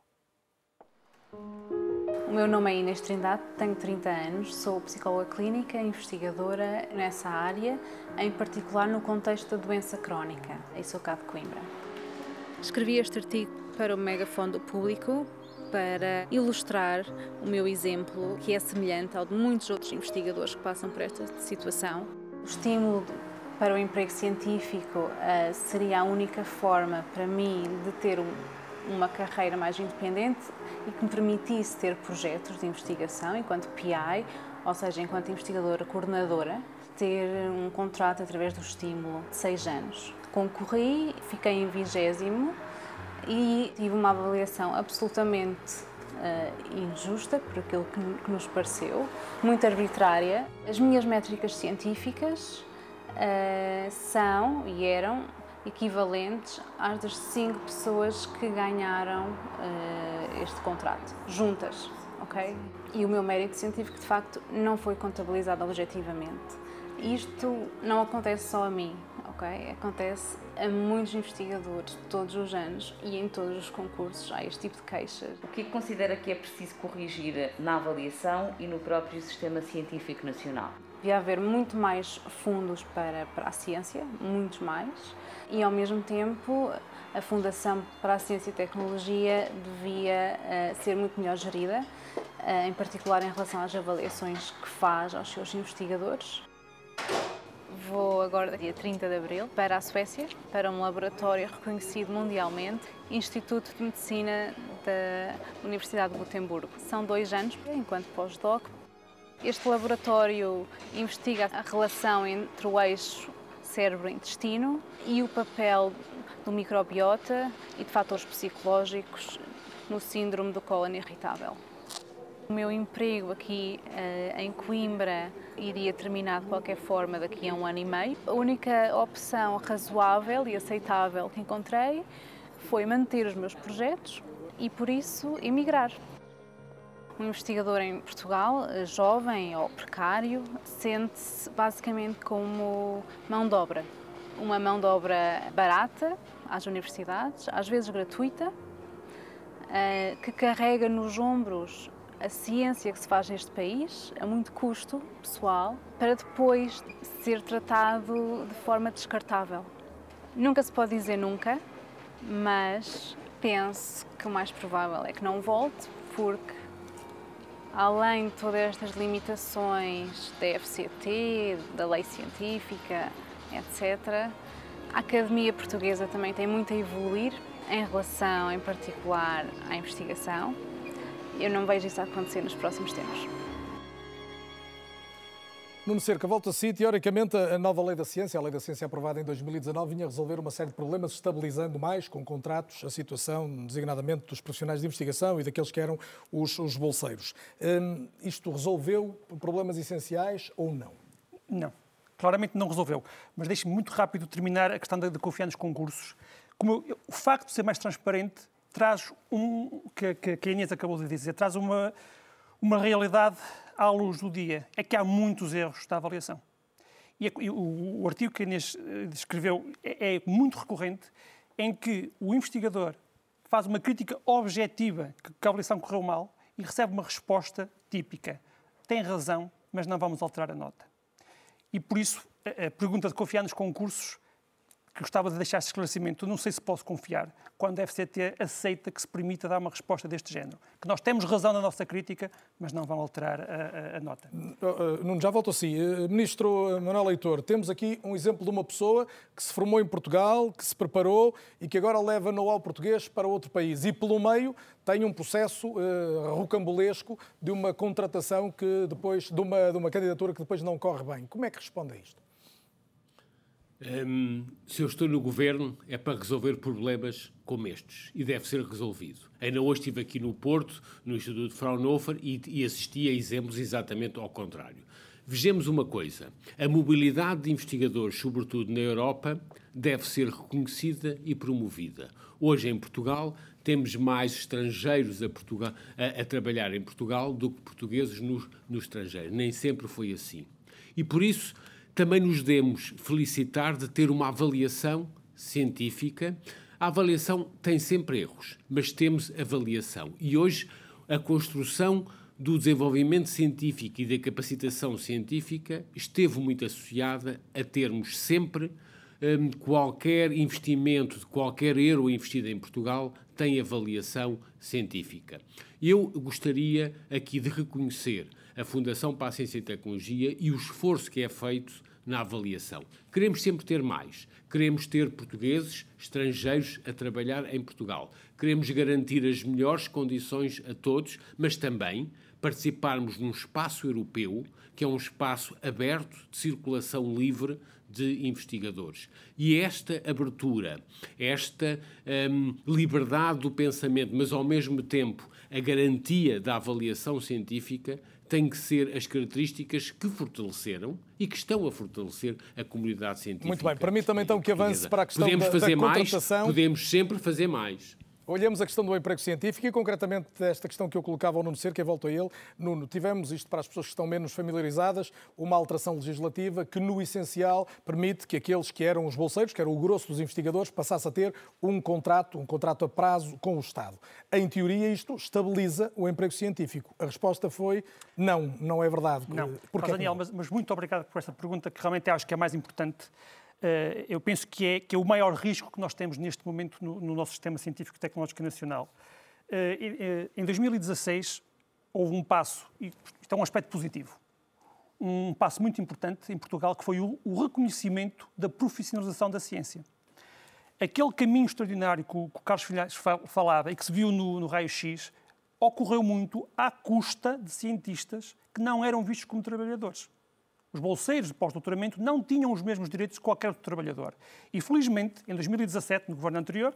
O meu nome é Inês Trindade, tenho 30 anos, sou psicóloga clínica, investigadora nessa área, em particular no contexto da doença crónica, em sou cá de Coimbra. Escrevi este artigo para o megafone do público para ilustrar o meu exemplo, que é semelhante ao de muitos outros investigadores que passam por esta situação. O estímulo para o emprego científico uh, seria a única forma para mim de ter um, uma carreira mais independente e que me permitisse ter projetos de investigação enquanto PI, ou seja, enquanto investigadora coordenadora, ter um contrato através do estímulo de seis anos. Concorri, fiquei em vigésimo e tive uma avaliação absolutamente uh, injusta, por aquilo que, que, nos pareceu, muito arbitrária. As minhas métricas científicas uh, são e eram equivalentes às das cinco pessoas que ganharam uh, este contrato, juntas, ok? E o meu mérito científico, de facto, não foi contabilizado objetivamente. Isto não acontece só a mim, ok? Acontece a muitos investigadores todos os anos e em todos os concursos há este tipo de queixas. O que considera que é preciso corrigir na avaliação e no próprio sistema científico nacional? Devia haver muito mais fundos para, para a ciência, muitos mais, e ao mesmo tempo a Fundação para a Ciência e Tecnologia devia uh, ser muito melhor gerida, uh, em particular em relação às avaliações que faz aos seus investigadores. Vou agora, dia 30 de abril, para a Suécia, para um laboratório reconhecido mundialmente, Instituto de Medicina da Universidade de Gotemburgo. São dois anos enquanto pós-doc. Este laboratório investiga a relação entre o eixo cérebro-intestino e o papel do microbiota e de fatores psicológicos no síndrome do cólon irritável. O meu emprego aqui uh, em Coimbra iria terminar de qualquer forma daqui a um ano e meio. A única opção razoável e aceitável que encontrei foi manter os meus projetos e, por isso, emigrar. Um investigador em Portugal, eh, jovem ou precário, sente-se basicamente como mão de obra. Uma mão de obra barata às universidades, às vezes gratuita, eh, que carrega nos ombros a ciência que se faz neste país a muito custo pessoal para depois ser tratado de forma descartável. Nunca se pode dizer nunca, mas penso que o mais provável é que não volte, porque além de todas estas limitações da FCT, da lei científica, etc., a Academia Portuguesa também tem muito a evoluir em relação, em particular, à investigação. Eu não vejo isso acontecer nos próximos tempos. Nuno Cerca, volta a si. Teoricamente, a nova lei da ciência, a lei da ciência aprovada em 2019, vinha resolver uma série de problemas, estabilizando mais, com contratos, a situação, designadamente, dos profissionais de investigação e daqueles que eram os, os bolseiros. Hum, isto resolveu problemas essenciais ou não? Não. Claramente não resolveu. Mas deixe-me muito rápido terminar a questão de confiar nos concursos. Como eu, o facto de ser mais transparente traz um, que, que, que a Inês acabou de dizer, traz uma, uma realidade à luz do dia. É que há muitos erros da avaliação. E, o, o, artigo que a Inês eh, escreveu é, é muito recorrente, em que o investigador faz uma crítica objetiva que, a avaliação correu mal e recebe uma resposta típica. Tem razão, mas não vamos alterar a nota. E por isso, a pergunta de confiar nos concursos que gostava de deixar este esclarecimento. Não sei se posso confiar quando a FCT aceita que se permita dar uma resposta deste género. Que nós temos razão na nossa crítica, mas não vão alterar a, a, a nota. Uh, Nuno, já volto a si. Uh, Ministro Manuel Leitor, temos aqui um exemplo de uma pessoa que se formou em Portugal, que se preparou e que agora leva know-how português para outro país. E pelo meio tem um processo uh, rocambolesco de uma contratação que depois, de uma, de uma candidatura que depois não corre bem. Como é que responde a isto? Hum, se eu estou no governo é para resolver problemas como estes e deve ser resolvido. Ainda hoje estive aqui no Porto, no Instituto Fraunhofer, e, e assisti a exemplos exatamente ao contrário. Vejamos uma coisa: a mobilidade de investigadores, sobretudo na Europa, deve ser reconhecida e promovida. Hoje, em Portugal, temos mais estrangeiros a, Portugal, a, a trabalhar em Portugal do que portugueses no, no estrangeiro. Nem sempre foi assim. E por isso também nos devemos felicitar de ter uma avaliação científica. A avaliação tem sempre erros, mas temos avaliação. E hoje a construção do desenvolvimento científico e da capacitação científica esteve muito associada a termos sempre um, qualquer investimento, qualquer euro investido em Portugal tem avaliação científica. Eu gostaria aqui de reconhecer a Fundação para a Ciência e Tecnologia e o esforço que é feito na avaliação. Queremos sempre ter mais. Queremos ter portugueses, estrangeiros a trabalhar em Portugal. Queremos garantir as melhores condições a todos, mas também participarmos num espaço europeu, que é um espaço aberto de circulação livre de investigadores. E esta abertura, esta hum, liberdade do pensamento, mas ao mesmo tempo a garantia da avaliação científica, têm que ser as características que fortaleceram e que estão a fortalecer a comunidade científica. Muito bem, também então que avance para a questão podemos da, fazer da contratação. Mais, podemos sempre fazer mais. Olhamos a questão do emprego científico e, concretamente, desta questão que eu colocava ao Nuno Cerca, e volto a ele. Nuno, tivemos, isto para as pessoas que estão menos familiarizadas, uma alteração legislativa que, no essencial, permite que aqueles que eram os bolseiros, que era o grosso dos investigadores, passasse a ter um contrato, um contrato a prazo com o Estado. Em teoria, isto estabiliza o emprego científico. A resposta foi não, não é verdade. Não, Porque Daniel, mas, mas muito obrigado por esta pergunta, que realmente acho que é mais importante eu penso que é, que é o maior risco que nós temos neste momento no, no nosso sistema científico e tecnológico nacional. Eh, eh, em 2016 houve um passo, e isto é um aspecto positivo, um passo muito importante em Portugal, que foi o, o reconhecimento da profissionalização da ciência. Aquele caminho extraordinário que o, que o Carlos Filhais falava e que se viu no, no raio-x ocorreu muito à custa de cientistas que não eram vistos como trabalhadores. Os bolseiros de pós-doutoramento não tinham os mesmos direitos que qualquer outro trabalhador. E, felizmente, em 2017, no governo anterior,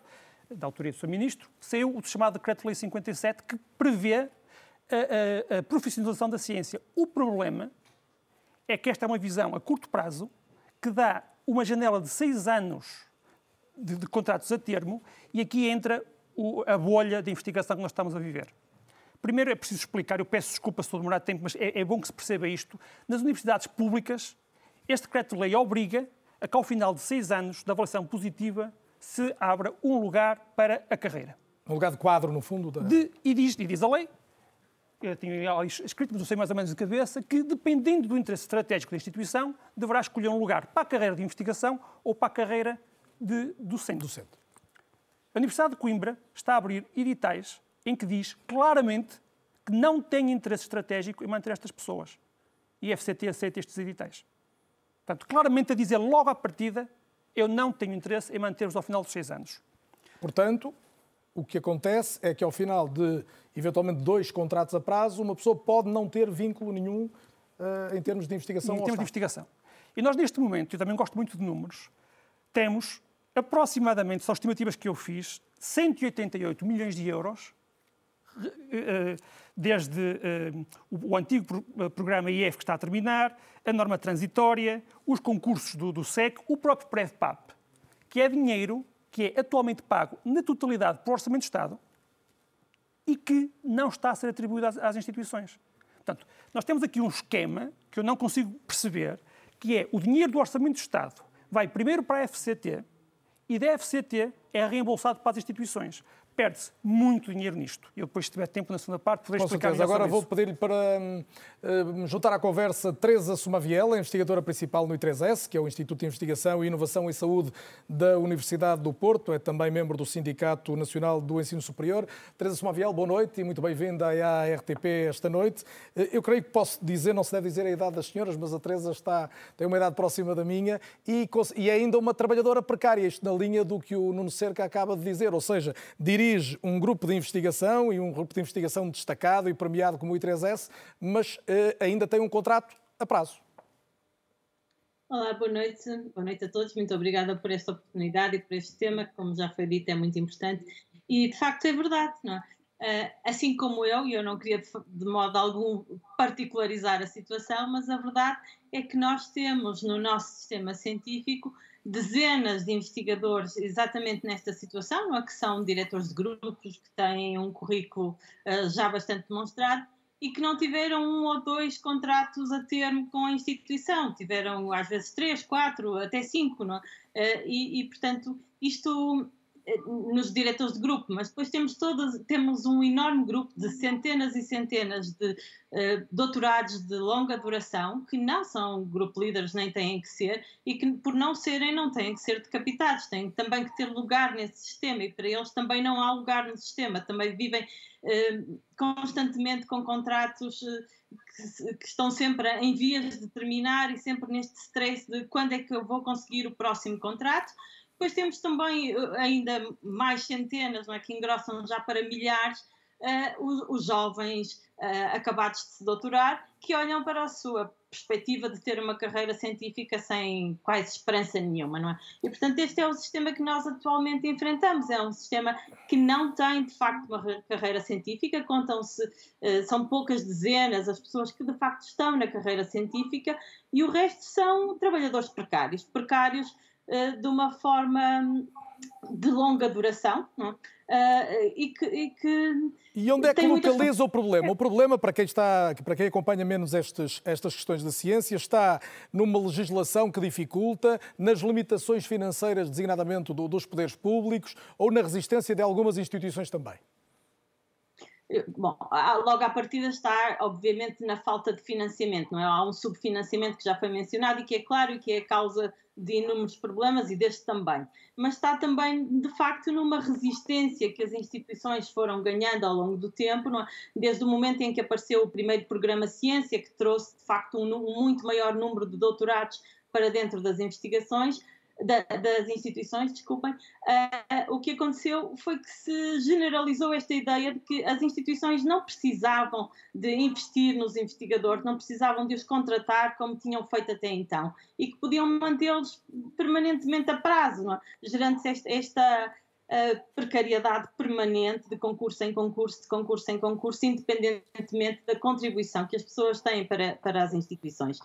da autoria do Sr. Ministro, saiu o chamado Decreto-Lei 57, que prevê a, a, a profissionalização da ciência. O problema é que esta é uma visão a curto prazo que dá uma janela de seis anos de, de contratos a termo e aqui entra o, a bolha de investigação que nós estamos a viver. Primeiro é preciso explicar, eu peço desculpa se estou a demorar tempo, mas é, é bom que se perceba isto. Nas universidades públicas, este decreto-lei obriga a que ao final de seis anos de avaliação positiva se abra um lugar para a carreira. Um lugar de quadro, no fundo? Da... De, e, diz, e diz a lei, eu tinha escrito, mas não sei mais ou menos de cabeça, que dependendo do interesse estratégico da instituição, deverá escolher um lugar para a carreira de investigação ou para a carreira de docente. docente. A Universidade de Coimbra está a abrir editais em que diz claramente que não tem interesse estratégico em manter estas pessoas. E a FCT aceita estes editais. Portanto, claramente a dizer logo à partida, eu não tenho interesse em manter-vos ao final dos seis anos. Portanto, o que acontece é que ao final de, eventualmente, dois contratos a prazo, uma pessoa pode não ter vínculo nenhum uh, em termos de investigação. Em termos de investigação. E nós, neste momento, eu também gosto muito de números, temos aproximadamente, são estimativas que eu fiz, 188 milhões de euros desde eh, o antigo programa IF que está a terminar, a norma transitória, os concursos do, do SEC, o próprio PREVPAP, que é dinheiro que é atualmente pago na totalidade por Orçamento de Estado e que não está a ser atribuído às, às instituições. Portanto, nós temos aqui um esquema que eu não consigo perceber, que é o dinheiro do Orçamento de Estado vai primeiro para a FCT e da FCT é reembolsado para as instituições perde-se muito dinheiro nisto. Eu depois, se tiver tempo na segunda parte, poderei explicar certeza. Agora vou pedir-lhe para uh, juntar à conversa Teresa Sumaviela, investigadora principal no I3S, que é o Instituto de Investigação e Inovação em Saúde da Universidade do Porto, é também membro do Sindicato Nacional do Ensino Superior. Teresa Sumaviela, boa noite e muito bem-vinda à RTP esta noite. Uh, eu creio que posso dizer, não se deve dizer a idade das senhoras, mas a Teresa está, tem uma idade próxima da minha e, e é ainda uma trabalhadora precária, isto na linha do que o Nuno Cerca acaba de dizer, ou seja, diria dirige um grupo de investigação e um grupo de investigação destacado e premiado como o I3S, mas uh, ainda tem um contrato a prazo. Olá, boa noite. Boa noite a todos. Muito obrigada por esta oportunidade e por este tema, que, como já foi dito, é muito importante. E, de facto, é verdade, é? Uh, assim como eu, e eu não queria de, modo algum particularizar a situação, mas a verdade é que nós temos no nosso sistema científico dezenas de investigadores exatamente nesta situação, é? que são diretores de grupos que têm um currículo uh, já bastante demonstrado e que não tiveram um ou dois contratos a termo com a instituição, tiveram às vezes três, quatro, até cinco, não uh, e, e, portanto, isto nos diretores de grupo, mas depois temos todas, temos um enorme grupo de centenas e centenas de uh, doutorados de longa duração que não são grupo líderes nem têm que ser e que por não serem não têm que ser decapitados, têm também que ter lugar nesse sistema e para eles também não há lugar no sistema, também vivem uh, constantemente com contratos uh, que, que, estão sempre em vias de terminar e sempre neste stress de quando é que eu vou conseguir o próximo contrato depois temos também eh, ainda mais centenas, não é, que engrossam já para milhares, uh, os, os, jovens uh, acabados de se doutorar, que olham para a sua perspectiva de ter uma carreira científica sem quase esperança nenhuma, não é? E, portanto, este é o sistema que nós atualmente enfrentamos. É um sistema que não tem, de facto, uma carreira científica. Contam-se, são poucas dezenas as pessoas que, de facto, estão na carreira científica e o resto são trabalhadores precários. Precários de uma forma de longa duração uh, e, que, e, que, E onde é que localiza o problema? O problema, para quem, está, para quem acompanha menos estes, estas questões da ciência, está numa legislação que dificulta, nas limitações financeiras, designadamente do, dos poderes públicos, ou na resistência de algumas instituições também? Bom, logo à partida está, obviamente, na falta de financiamento, não é? Há um subfinanciamento que já foi mencionado e que é claro e que é a causa de inúmeros problemas e deste também. Mas está também, de facto, numa resistência que as instituições foram ganhando ao longo do tempo, é? desde o momento em que apareceu o primeiro programa Ciência, que trouxe, de facto, um, um muito maior número de doutorados para dentro das investigações, da, das instituições, desculpem, uh, o que aconteceu foi que se generalizou esta ideia de que as instituições não precisavam de investir nos investigadores, não precisavam de os contratar como tinham feito até então e que podiam mantê-los permanentemente a prazo, é? gerando-se esta, esta uh, precariedade permanente de concurso em concurso, de concurso em concurso, independentemente da contribuição que as pessoas têm para, para as instituições.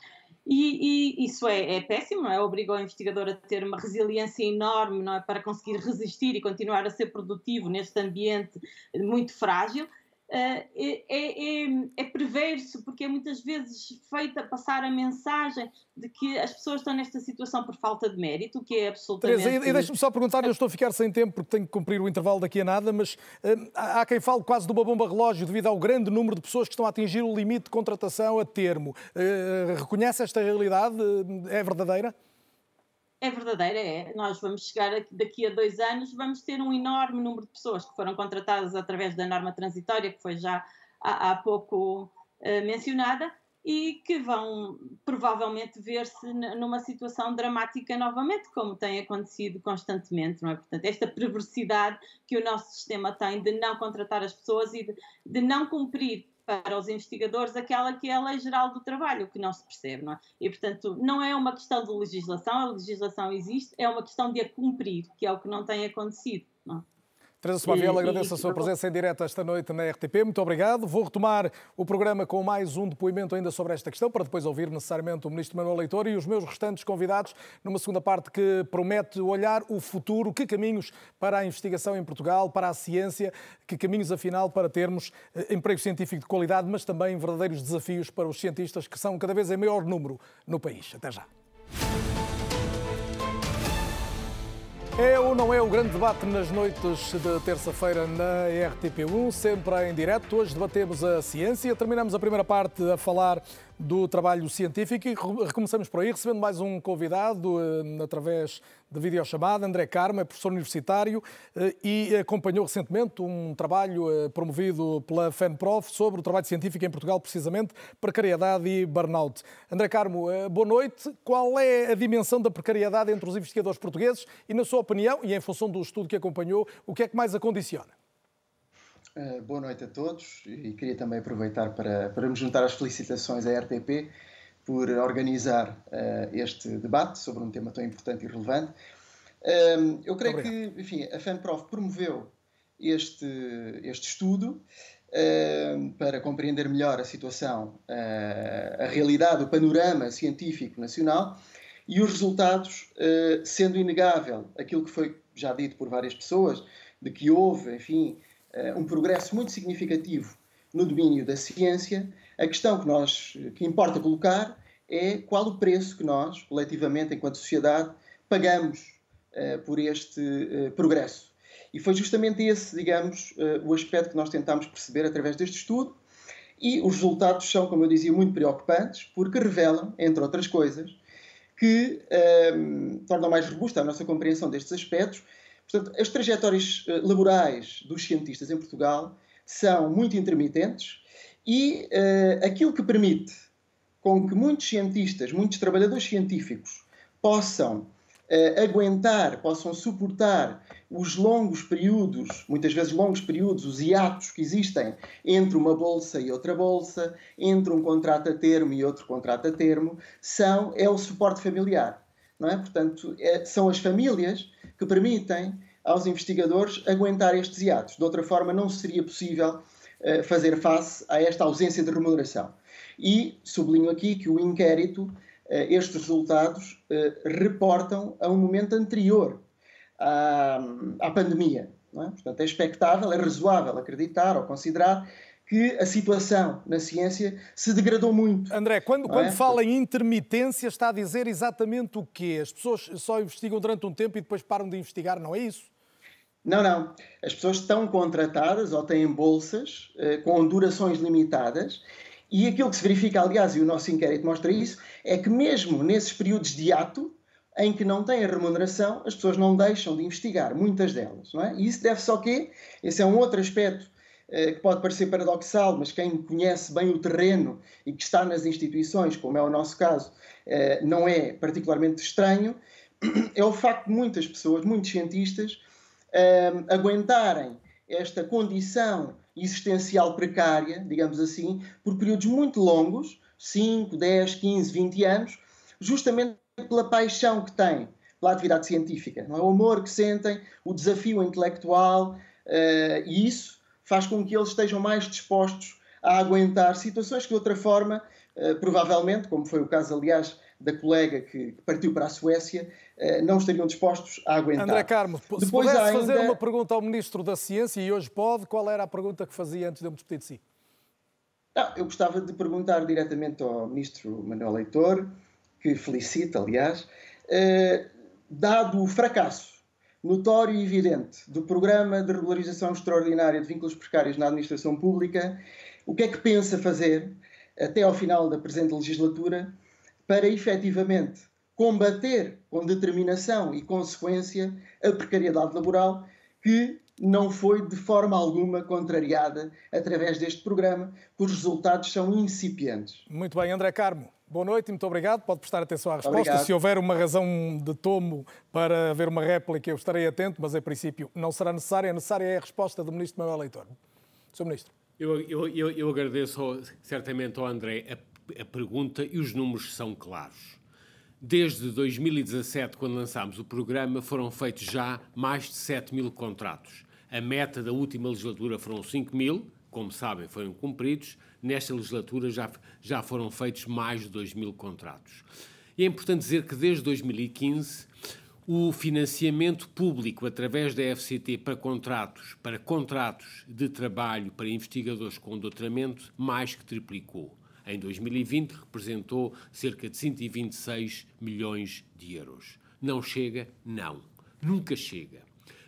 E, e, isso é, é, péssimo, é? Obriga o investigador a ter uma resiliência enorme não é? para conseguir resistir e continuar a ser produtivo neste ambiente muito frágil. Uh, é, é, é, perverso porque é muitas vezes feita passar a mensagem de que as pessoas estão nesta situação por falta de mérito, que é absolutamente... Teresa, e, e deixe-me só perguntar, eu estou a ficar sem tempo porque tenho que cumprir o intervalo daqui a nada, mas uh, há quem fale quase de uma bomba relógio devido ao grande número de pessoas que estão a atingir o limite de contratação a termo. Uh, reconhece esta realidade? É verdadeira? É verdadeira, é. Nós vamos chegar daqui a dois anos, vamos ter um enorme número de pessoas que foram contratadas através da norma transitória, que foi já há, há pouco uh, mencionada, e que vão provavelmente ver-se numa situação dramática novamente, como tem acontecido constantemente, não é? Portanto, esta perversidade que o nosso sistema tem de não contratar as pessoas e de, de não cumprir para os investigadores aquela que é a lei geral do trabalho, que não se percebe, não é? E, portanto, não é uma questão de legislação, a legislação existe, é uma questão de a cumprir, que é o que não tem acontecido, não é? Teresa Sumaviela, agradeço a sua presença em direto esta noite na RTP. Muito obrigado. Vou retomar o programa com mais um depoimento ainda sobre esta questão, para depois ouvir necessariamente o Ministro Manuel Leitor e os meus restantes convidados numa segunda parte que promete olhar o futuro, que caminhos para a investigação em Portugal, para a ciência, que caminhos afinal para termos eh, emprego científico de qualidade, mas também verdadeiros desafios para os cientistas que são cada vez em maior número no país. Até já. É ou não é o grande debate nas noites de terça-feira na RTP1, sempre em direto. Hoje debatemos a ciência. Terminamos a primeira parte a falar do trabalho científico e recomeçamos por aí, recebendo mais um convidado eh, através de videochamada, André Carmo, é professor universitário eh, e acompanhou recentemente um trabalho eh, promovido pela FENPROF sobre o trabalho científico em Portugal, precisamente precariedade e burnout. André Carmo, boa noite. Qual é a dimensão da precariedade entre os investigadores portugueses e, na sua opinião, e em função do estudo que acompanhou, o que é que mais a condiciona? Uh, boa noite a todos e queria também aproveitar para, para me juntar às felicitações à RTP por organizar uh, este debate sobre um tema tão importante e relevante. Uh, eu creio Obrigado. que, enfim, a FEMPROF promoveu este, este estudo para compreender melhor a situação, a realidade, o panorama científico nacional e os resultados, sendo inegável aquilo que foi já dito por várias pessoas, de que houve, enfim, eh, um progresso muito significativo no domínio da ciência, a questão que nós que importa colocar é qual o preço que nós, coletivamente, enquanto sociedade, pagamos uh, por este uh, progresso. E foi justamente esse, digamos, uh, o aspecto que nós tentámos perceber através deste estudo, e os resultados são, como eu dizia, muito preocupantes, porque revelam, entre outras coisas, que tornam mais robusta a nossa compreensão destes aspectos Portanto, as trajetórias eh, laborais dos cientistas em Portugal são muito intermitentes e uh, aquilo que permite com que muitos cientistas, muitos trabalhadores científicos possam uh, aguentar, possam suportar os longos períodos, muitas vezes longos períodos, os hiatos que existem entre uma bolsa e outra bolsa, entre um contrato a termo e outro contrato a termo, são, é o suporte familiar. Não é? Portanto, é, são as famílias que permitem aos investigadores aguentar estes hiatos. De outra forma, não seria possível uh, fazer face a esta ausência de remuneração. E sublinho aqui que o inquérito, uh, estes resultados, uh, reportam a um momento anterior à, à pandemia. É? Portanto, é expectável, é razoável acreditar ou considerar que a situação na ciência se degradou muito. André, quando, quando é? fala em intermitência, está a dizer exatamente o quê? As pessoas só investigam durante um tempo e depois param de investigar, não é isso? Não, não. As pessoas estão contratadas ou têm bolsas eh, com durações limitadas e aquilo que se verifica, aliás, e o nosso inquérito mostra isso, é que mesmo nesses períodos de ato, em que não têm a remuneração, as pessoas não deixam de investigar, muitas delas. Não é? E isso deve-se ao quê? Esse é um outro aspecto que pode parecer paradoxal, mas quem conhece bem o terreno e que está nas instituições, como é o nosso caso, eh, não é particularmente estranho, é o facto de muitas pessoas, muitos cientistas, eh, aguentarem esta condição existencial precária, digamos assim, por períodos muito longos 5, 10, 15, 20 anos justamente pela paixão que têm pela atividade científica, é? o amor que sentem, o desafio intelectual, e isso faz com que eles estejam mais dispostos a aguentar situações que de outra forma, eh, provavelmente, como foi o caso, aliás, da colega que partiu para a Suécia, eh, não estariam dispostos a aguentar. André Carmo, se Depois pudesse ainda... fazer uma pergunta ao Ministro da Ciência, e hoje pode, qual era a pergunta que fazia antes de eu me despedir de si? Não, eu gostava de perguntar diretamente ao Ministro Manuel Leitor, que felicita, aliás, eh, dado o fracasso notório e evidente do Programa de Regularização Extraordinária de Vínculos Precários na Administração Pública, o que é que pensa fazer até ao final da presente legislatura para efetivamente combater com determinação e consequência a precariedade laboral que não foi de forma alguma contrariada através deste programa, cujos resultados são incipientes. Muito bem, André Carmo. Boa noite e muito obrigado. Pode prestar atenção à resposta. Obrigado. Se houver uma razão de tomo para haver uma réplica, eu estarei atento, mas, em princípio, não será necessária. A necessária é a resposta do Ministro Manuel Leitor. Sr. Ministro. Eu, eu, eu, eu agradeço certamente ao André a, a pergunta e os números são claros. Desde 2017, quando lançámos o programa, foram feitos já mais de 7 mil contratos. A meta da última legislatura foram 5 mil, como sabem, foram cumpridos. Nesta legislatura já, já foram feitos mais de 2 mil contratos. E é importante dizer que desde 2015 o financiamento público através da FCT para contratos, para contratos de trabalho para investigadores com doutoramento, mais que triplicou. Em 2020 representou cerca de 126 milhões de euros. Não chega? Não. Nunca chega.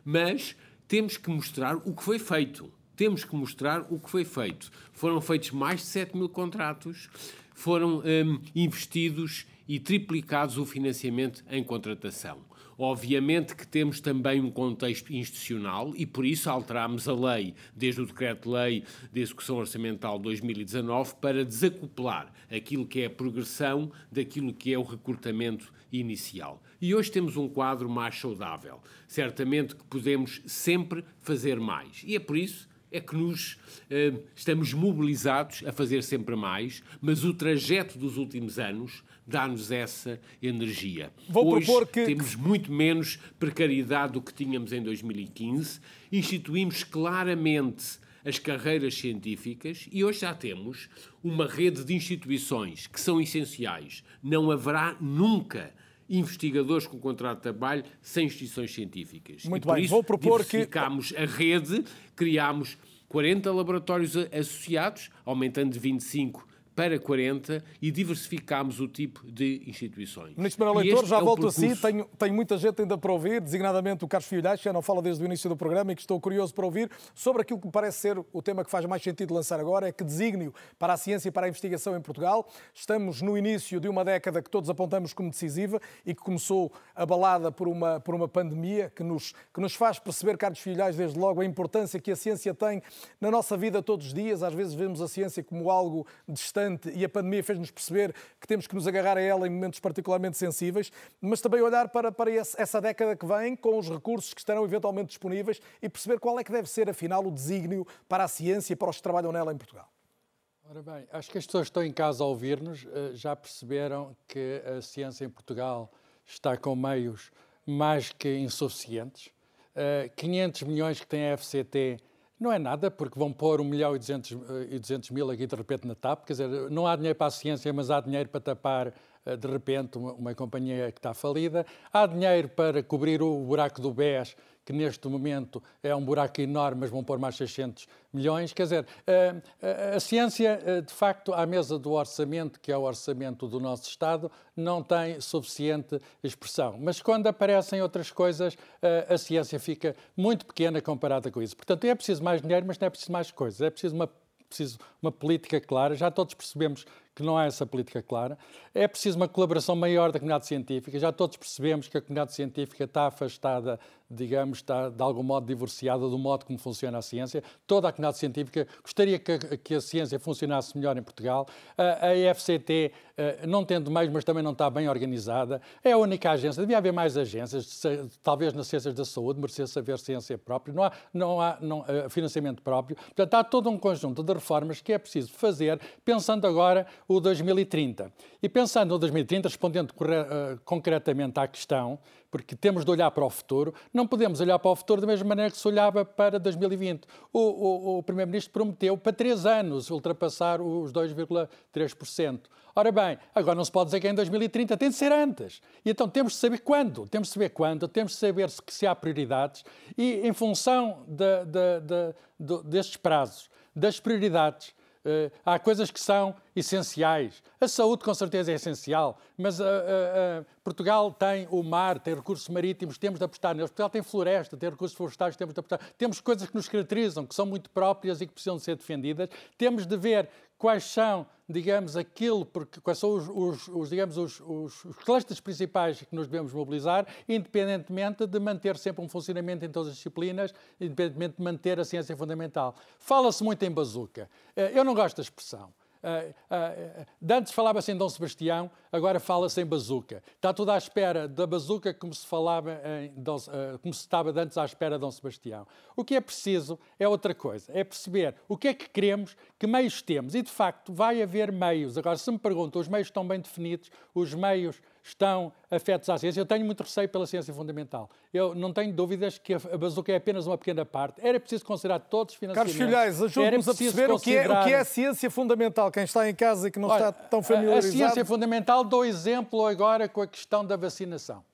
Mas temos que mostrar o que foi feito. Temos que mostrar o que foi feito. Foram feitos mais de 7 mil contratos, foram hum, investidos e triplicados o financiamento em contratação. Obviamente que temos também um contexto institucional e por isso alterámos a lei, desde o Decreto-Lei de Execução Orçamental 2019, para desacoplar aquilo que é a progressão daquilo que é o recrutamento inicial. E hoje temos um quadro mais saudável. Certamente que podemos sempre fazer mais. E é por isso é que nos eh, estamos mobilizados a fazer sempre mais, mas o trajeto dos últimos anos dá-nos essa energia. Vou Hoje propor que... temos muito menos precariedade do que tínhamos em 2015, instituímos claramente as carreiras científicas e hoje já temos uma rede de instituições que são essenciais. Não haverá nunca investigadores com contrato de trabalho sem instituições científicas. Muito e por bem, isso vou propor que diversificámos a rede, criámos 40 laboratórios associados, aumentando de 25 para 40 e diversificámos o tipo de instituições. Ministro Manuel Leitor, já é volto percurso... a si. Tenho, tenho, muita gente ainda para ouvir, designadamente o Carlos Filhais, que já não fala desde o início do programa e que estou curioso para ouvir sobre aquilo que me parece ser o tema que faz mais sentido lançar agora, é que desígnio para a ciência e para a investigação em Portugal. Estamos no início de uma década que todos apontamos como decisiva e que começou abalada por uma, por uma pandemia que nos, que nos faz perceber, Carlos Filhais, desde logo, a importância que a ciência tem na nossa vida todos os dias. Às vezes vemos a ciência como algo distante e a pandemia fez-nos perceber que temos que nos agarrar a ela em momentos particularmente sensíveis, mas também olhar para, para essa década que vem, com os recursos que estarão eventualmente disponíveis e perceber qual é que deve ser, afinal, o desígnio para a ciência e para os que trabalham nela em Portugal. Ora bem, acho que as pessoas que estão em casa a ouvir-nos eh, já perceberam que a ciência em Portugal está com meios mais que insuficientes. 500 eh, milhões que tem a FCT não é nada, porque vão pôr 1 milhão e 200, e 200 mil aqui de repente na TAP. Quer dizer, não há dinheiro para a ciência, mas há dinheiro para tapar eh, de repente uma, uma companhia que está falida. Há dinheiro para cobrir o buraco do BES, que neste momento é um buraco enorme, mas vão pôr mais 600 milhões. Quer dizer, a, eh, a, ciência, eh, de facto, à mesa do orçamento, que é o orçamento do nosso Estado, não tem suficiente expressão. Mas quando aparecem outras coisas, a ciência fica muito pequena comparada com isso. Portanto, é preciso mais dinheiro, mas não é preciso mais coisas. É preciso uma preciso uma política clara. Já todos percebemos que não há essa política clara. É preciso uma colaboração maior da comunidade científica. Já todos percebemos que a comunidade científica está afastada, digamos, está de algum modo divorciada do modo como funciona a ciência. Toda a comunidade científica gostaria que, que a ciência funcionasse melhor em Portugal. A, a IFCT, eh, não tendo mais, mas também não está bem organizada. É a única agência. Devia haver mais agências, talvez nas ciências da saúde, merecesse haver ciência própria. Não há, não há não, uh, financiamento próprio. Portanto, há todo um conjunto de reformas que é preciso fazer, pensando agora o 2030. E pensando no 2030, respondendo uh, concretamente à questão, porque temos de olhar para o futuro, não podemos olhar para o futuro da mesma maneira que se olhava para 2020. O, o, o Primeiro-Ministro prometeu para três anos ultrapassar os 2,3%. Ora bem, agora não se pode dizer que é em 2030, tem de ser antes. E então temos de saber quando, temos de saber quando, temos de saber se, se há prioridades e em função de, de, de, destes prazos, das prioridades, Uh, há coisas que são essenciais. A saúde, com certeza, é essencial, mas uh, uh, Portugal tem o mar, tem recursos marítimos, temos de apostar neles. Portugal tem floresta, tem recursos florestais, temos de apostar. Temos coisas que nos caracterizam, que são muito próprias e que precisam de ser defendidas. Temos de ver quais são, digamos, aquilo, porque, quais são os, os, os digamos, os, os, os clusters principais que nos devemos mobilizar, independentemente de manter sempre um funcionamento em todas as disciplinas, independentemente de manter a ciência fundamental. Fala-se muito em bazuca. Eh, eu não gosto da expressão. Uh, uh, antes falava-se em Dom Sebastião, agora fala-se em bazuca. Está tudo à espera da bazuca como se falava Dom, como se estava antes à espera de Dom Sebastião. O que é preciso é outra coisa, é perceber o que é que queremos, que meios temos. E de facto vai haver meios. Agora, se me perguntam, os meios estão bem definidos, os meios estão afetos à ciência. Eu tenho muito receio pela ciência fundamental. Eu não tenho dúvidas que a bazuca é apenas uma pequena parte. Era preciso considerar todos os financiamentos. Carlos Filhais, ajude-nos a perceber considerar... o, que é, o que é a ciência fundamental. Quem está em casa e que não Olha, está tão familiarizado... A ciência fundamental, dou exemplo agora com a questão da vacinação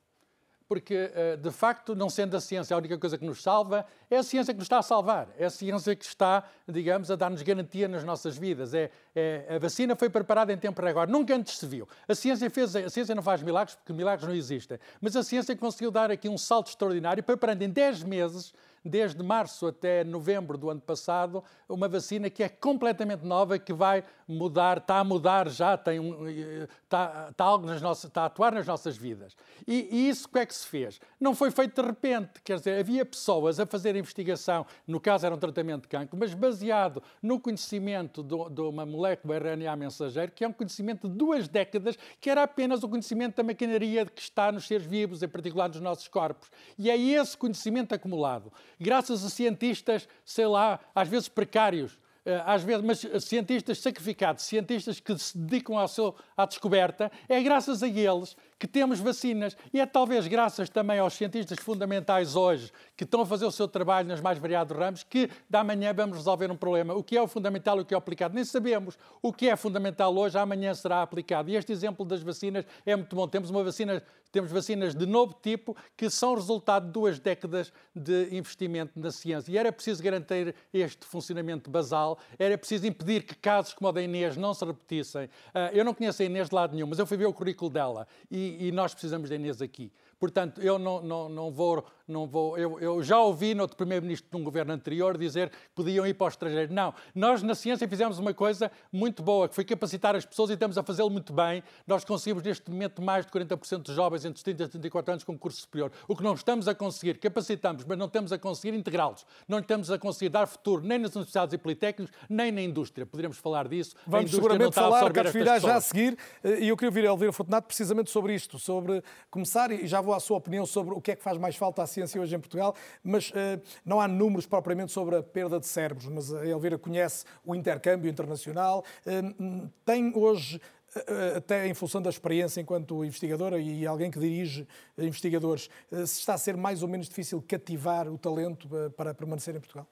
porque, eh, de facto, não sendo a ciência a única coisa que nos salva, é a ciência que nos está a salvar, é a ciência que está, digamos, a dar-nos garantia nas nossas vidas. É, é, a vacina foi preparada em tempo recorde, nunca antes se viu. A ciência, fez, a ciência não faz milagres, porque milagres não existem, mas a ciência conseguiu dar aqui um salto extraordinário, preparando em 10 meses desde março até novembro do ano passado, uma vacina que é completamente nova, que vai mudar, está a mudar já, tem um, está, está, algo nas nossas, está a atuar nas nossas vidas. E, e isso o que é que se fez? Não foi feito de repente, quer dizer, havia pessoas a fazer investigação, no caso era um tratamento de cancro, mas baseado no conhecimento de uma molécula RNA mensageiro, que é um conhecimento de duas décadas, que era apenas o conhecimento da maquinaria que está nos seres vivos, em particular nos nossos corpos. E é esse conhecimento acumulado graças a cientistas, sei lá, às vezes precários, eh, às vezes, mas cientistas sacrificados, cientistas que se dedicam ao seu, à descoberta, é graças a eles que temos vacinas. E é talvez graças também aos cientistas fundamentais hoje, que estão a fazer o seu trabalho nos mais variados ramos, que da manhã vamos resolver um problema. O que é o fundamental e o que é o aplicado? Nem sabemos. O que é fundamental hoje, amanhã será aplicado. E este exemplo das vacinas é muito bom. Temos uma vacina temos vacinas de novo tipo que são resultado de duas décadas de investimento na ciência. E era preciso garantir este funcionamento basal, era preciso impedir que casos como o da Inês não se repetissem. Uh, eu não conheço a Inês de lado nenhum, mas eu fui ver o currículo dela e, e nós precisamos da Inês aqui. Portanto, eu não, não, não vou. Não vou eu, eu já ouvi no outro primeiro-ministro de um governo anterior dizer que podiam ir para o estrangeiro. Não. Nós, na ciência, fizemos uma coisa muito boa, que foi capacitar as pessoas e estamos a fazê-lo muito bem. Nós conseguimos, neste momento, mais de 40% de jovens entre 30 e 34 anos com curso superior. O que não estamos a conseguir, capacitamos, mas não estamos a conseguir integrá-los. Não estamos a conseguir dar futuro nem nas universidades e politécnicos, nem na indústria. Poderíamos falar disso. Vamos seguramente falar, Carlos Filhais, já a seguir. Eh, e eu queria ouvir a Elvira Fortunato precisamente sobre isto, sobre começar, e já vou à sua opinião sobre o que é que faz mais falta à ciência hoje em Portugal, mas uh, não há números propriamente sobre a perda de cérebros, mas a Elvira conhece o intercâmbio internacional. Uh, tem hoje eh, até em função da experiência enquanto investigadora e alguém que dirige investigadores, se está a ser mais ou menos difícil cativar o talento para permanecer em Portugal?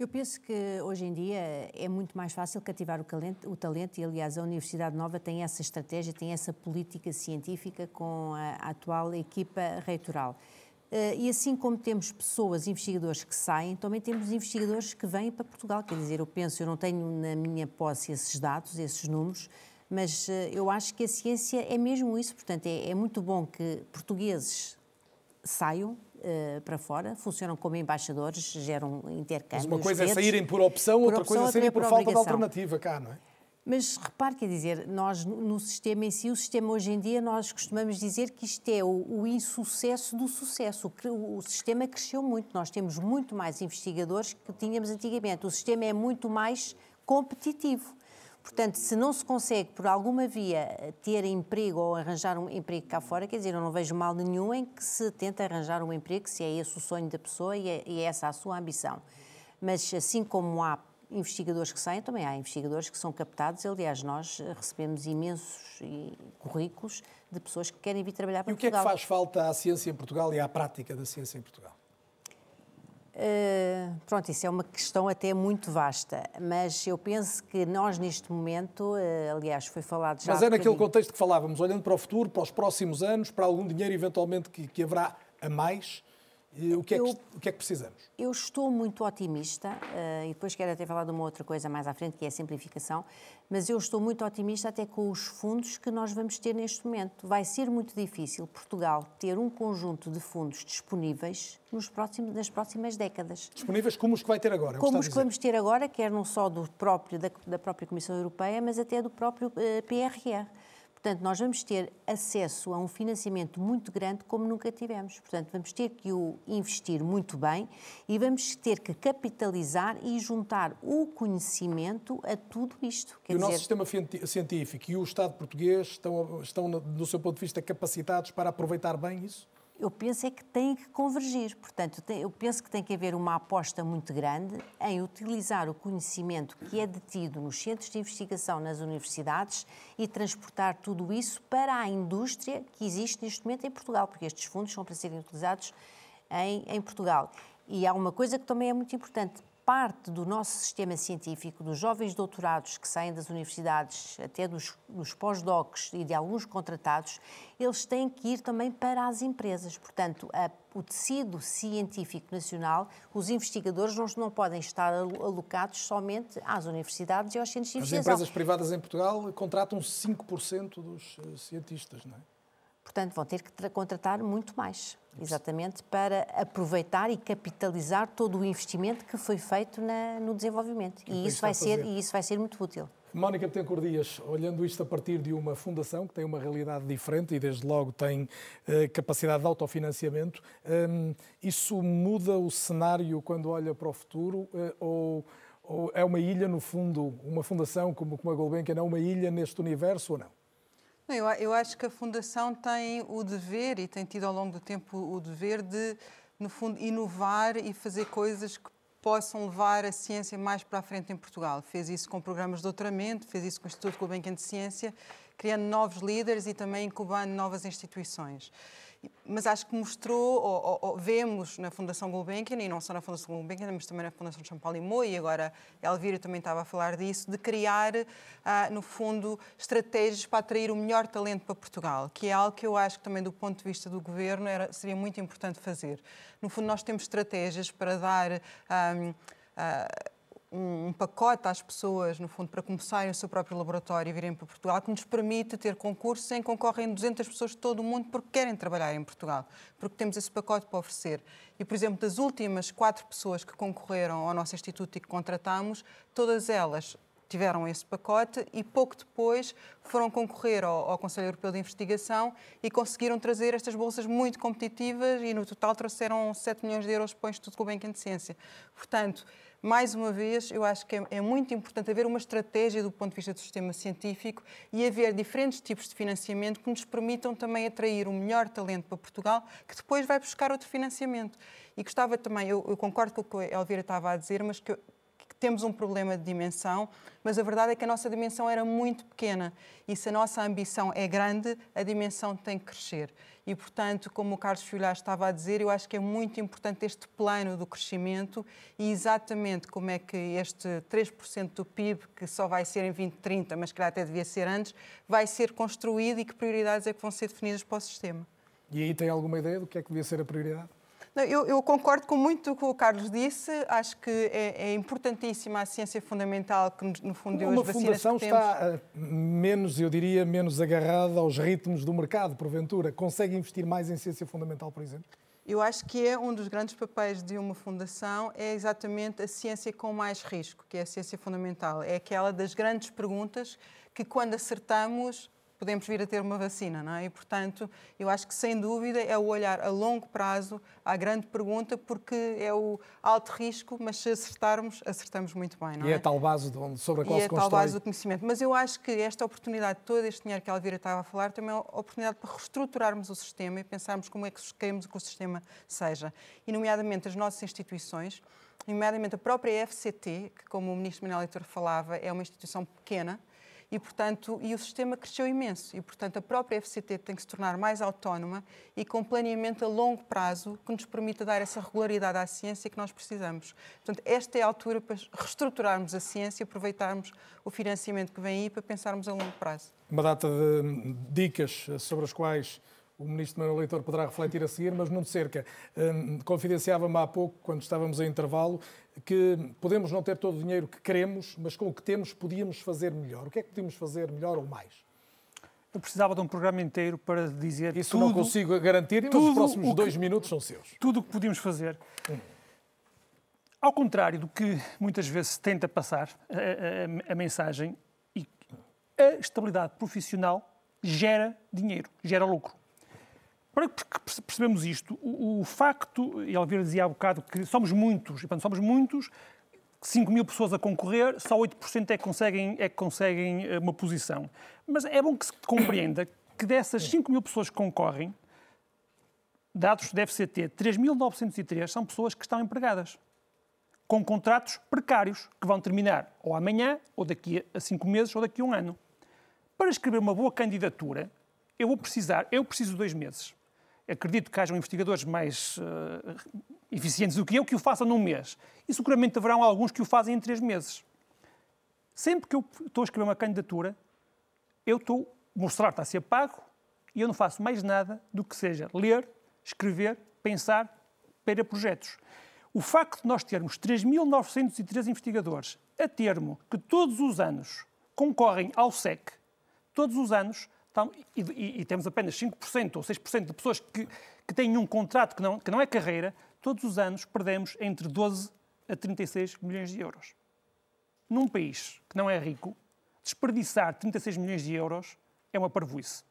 Eu penso que hoje em dia é muito mais fácil cativar o talento, o talento e, aliás, a Universidade Nova tem essa estratégia, tem essa política científica com a, a atual equipa reitoral. Uh, e assim como temos pessoas, investigadores que saem, também temos investigadores que vêm para Portugal. Quer dizer, eu penso, eu não tenho na minha posse esses dados, esses números, mas uh, eu acho que a ciência é mesmo isso. Portanto, é, é muito bom que portugueses saiam uh, para fora, funcionam como embaixadores, geram intercâmbios. Mas uma coisa é saírem por opção, outra opção, coisa é saírem por, por falta de alternativa cá, não é? Mas repare, quer dizer, nós no sistema em si, o sistema hoje em dia, nós costumamos dizer que isto é o, o insucesso do sucesso. O, o, sistema cresceu muito, nós temos muito mais investigadores que tínhamos antigamente. O sistema é muito mais competitivo. Portanto, se não se consegue, por alguma via, ter emprego ou arranjar um emprego cá fora, quer dizer, eu não vejo mal nenhum em que se tente arranjar um emprego, se é esse o sonho da pessoa e é, e é essa a sua ambição. Mas, assim como há investigadores que saem, também há investigadores que são captados. Aliás, nós recebemos imensos currículos de pessoas que querem vir trabalhar para Portugal. E o que é que faz falta à ciência em Portugal e à prática da ciência em Portugal? Uh, pronto, isso é uma questão até muito vasta, mas eu penso que nós neste momento, uh, aliás, foi falado já. Mas é naquele contexto que falávamos, olhando para o futuro, para os próximos anos, para algum dinheiro eventualmente que, que haverá a mais, o que, é que, o que é que precisamos? Eu estou muito otimista, uh, e depois quero até falar de uma outra coisa mais à frente, que é a simplificação, mas eu estou muito otimista até com os fundos que nós vamos ter neste momento. Vai ser muito difícil Portugal ter um conjunto de fundos disponíveis nos próximos, nas próximas décadas. Disponíveis como os que vai ter agora? É como os que vamos ter agora, quer não só do próprio, da, da própria Comissão Europeia, mas até do próprio uh, eh, PRR. Portanto, nós vamos ter acesso a um financiamento muito grande como nunca tivemos. Portanto, vamos ter que o investir muito bem e vamos ter que capitalizar e juntar o conhecimento a tudo isto. Quer e dizer... o nosso sistema científico e o Estado português estão, estão, do seu ponto de vista, capacitados para aproveitar bem isso? Eu penso é que tem que convergir. Portanto, eu penso que tem que haver uma aposta muito grande em utilizar o conhecimento que é detido nos centros de investigação nas universidades e transportar tudo isso para a indústria que existe neste momento em Portugal, porque estes fundos são para serem utilizados em, em Portugal. E há uma coisa que também é muito importante parte do nosso sistema científico, dos jovens doutorados que saem das universidades, até dos, dos pós-docs e de alguns contratados, eles têm que ir também para as empresas. Portanto, a, o tecido científico nacional, os investigadores não, não podem estar alocados somente às universidades e aos centros de investigação. As empresas privadas em Portugal contratam 5% dos eh, cientistas, não é? Portanto, vão ter que contratar muito mais, exatamente para aproveitar e capitalizar todo o investimento que foi feito na, no desenvolvimento. E isso, vai ser, e isso vai ser muito útil. Mónica Betancourt Dias, olhando isto a partir de uma fundação que tem uma realidade diferente e desde logo tem eh, capacidade de autofinanciamento, eh, isso muda o cenário quando olha para o futuro eh, ou, ou, é uma ilha, no fundo, uma fundação como, como a Gulbenkian é uma ilha neste universo ou não? Eu, eu acho que a Fundação tem o dever, e tem tido ao longo do tempo o dever, de, no fundo, inovar e fazer coisas que possam levar a ciência mais para a frente em Portugal. Fez isso com programas de doutoramento, fez isso com o Instituto Gulbenkian de Ciência, criando novos líderes e também incubando novas instituições mas acho que mostrou, ou, ou, vemos na Fundação Gulbenkian, e não só na Fundação Gulbenkian, mas também na Fundação Champalimau, e agora a Elvira também estava a falar disso, de criar, ah, no fundo, estratégias para atrair o melhor talento para Portugal, que é algo que eu acho que também do ponto de vista do Governo era, seria muito importante fazer. No fundo, nós temos estratégias para dar... Ah, ah, um, um, pacote às pessoas, no fundo, para começarem o seu próprio laboratório e virem para Portugal, que nos permite ter concursos em que concorrem 200 pessoas de todo o mundo porque querem trabalhar em Portugal, porque temos esse pacote para oferecer. E, por exemplo, das últimas quatro pessoas que concorreram ao nosso instituto e que contratamos, todas elas tiveram esse pacote e pouco depois foram concorrer ao, ao, Conselho Europeu de Investigação e conseguiram trazer estas bolsas muito competitivas e no total trouxeram 7 milhões de euros para o Instituto Gulbenkian de Ciência. Portanto, mais uma vez, eu acho que é, é, muito importante haver uma estratégia do ponto de vista do sistema científico e haver diferentes tipos de financiamento que nos permitam também atrair o melhor talento para Portugal, que depois vai buscar outro financiamento. E gostava também, eu, eu concordo com o que a Elvira estava a dizer, mas que temos um problema de dimensão, mas a verdade é que a nossa dimensão era muito pequena e se a nossa ambição é grande, a dimensão tem que crescer. E, portanto, como o Carlos Filhar estava a dizer, eu acho que é muito importante este plano do crescimento e exatamente como é que este 3% do PIB, que só vai ser em 2030, mas que até devia ser antes, vai ser construído e que prioridades é que vão ser definidas para o sistema. E aí tem alguma ideia do que é que devia ser a prioridade? Eu, eu, concordo com muito o que o Carlos disse. Acho que é, é importantíssima a ciência fundamental que, no fundo, deu Uma as vacinas fundação está uh, menos, eu diria, menos agarrada aos ritmos do mercado, porventura. Consegue investir mais em ciência fundamental, por exemplo? Eu acho que é um dos grandes papéis de uma fundação é exatamente a ciência com mais risco, que é a ciência fundamental. É aquela das grandes perguntas que, quando acertamos, podemos vir a ter uma vacina, não é? E, portanto, eu acho que, sem dúvida, é o olhar a longo prazo à grande pergunta, porque é o alto risco, mas se acertarmos, acertamos muito bem, não é? E é a tal base sobre a qual e se é a tal base do conhecimento. Mas eu acho que esta oportunidade, todo este dinheiro que a Elvira estava a falar, também é uma oportunidade para reestruturarmos o sistema e pensarmos como é que queremos que o sistema seja. E, nomeadamente, as nossas instituições, nomeadamente a própria FCT, que, como o Ministro Manuel Leitor falava, é uma instituição pequena, e, portanto, e o sistema cresceu imenso. E, portanto, a própria FCT tem que se tornar mais autónoma e com planeamento a longo prazo que nos permita dar essa regularidade à ciência que nós precisamos. Portanto, esta é a altura para reestruturarmos a ciência, aproveitarmos o financiamento que vem aí para pensarmos a longo prazo. Uma data de dicas sobre as quais o ministro Manuel Leitor poderá refletir a seguir, mas não de cerca. Um, confidenciava-me há pouco, quando estávamos em intervalo, que podemos não ter todo o dinheiro que queremos, mas com o que temos podíamos fazer melhor. O que é que podíamos fazer melhor ou mais? Eu precisava de um programa inteiro para dizer Isso tudo, não consigo garantir, mas os próximos dois minutos são seus. Tudo o que podíamos fazer. Hum. Ao contrário do que muitas vezes se tenta passar a, a, a mensagem, a estabilidade profissional gera dinheiro, gera lucro. Para que percebemos isto, o, o facto, e Elvira dizia há bocado que somos muitos, e quando somos muitos, 5 mil pessoas a concorrer, só 8% é que, conseguem, é que conseguem eh, uma posição. Mas é bom que se compreenda que dessas 5 mil pessoas que concorrem, dados do FCT, 3.903 são pessoas que estão empregadas, com contratos precários, que vão terminar ou amanhã, ou daqui a 5 meses, ou daqui a um ano. Para escrever uma boa candidatura, eu vou precisar, eu preciso de dois meses. Acredito que hajam investigadores mais uh, eficientes do que eu que o façam num mês. E seguramente haverão alguns que o fazem em três meses. Sempre que eu estou a escrever uma candidatura, eu estou a mostrar que está a ser pago e eu não faço mais nada do que seja ler, escrever, pensar, para projetos. O facto de nós termos 3.903 investigadores a termo que todos os anos concorrem ao SEC todos os anos, e, e, e, temos apenas 5% ou 6% de pessoas que, que têm um contrato que não, que não é carreira, todos os anos perdemos entre 12 a 36 milhões de euros. Num país que não é rico, desperdiçar 36 milhões de euros é uma parvoíce.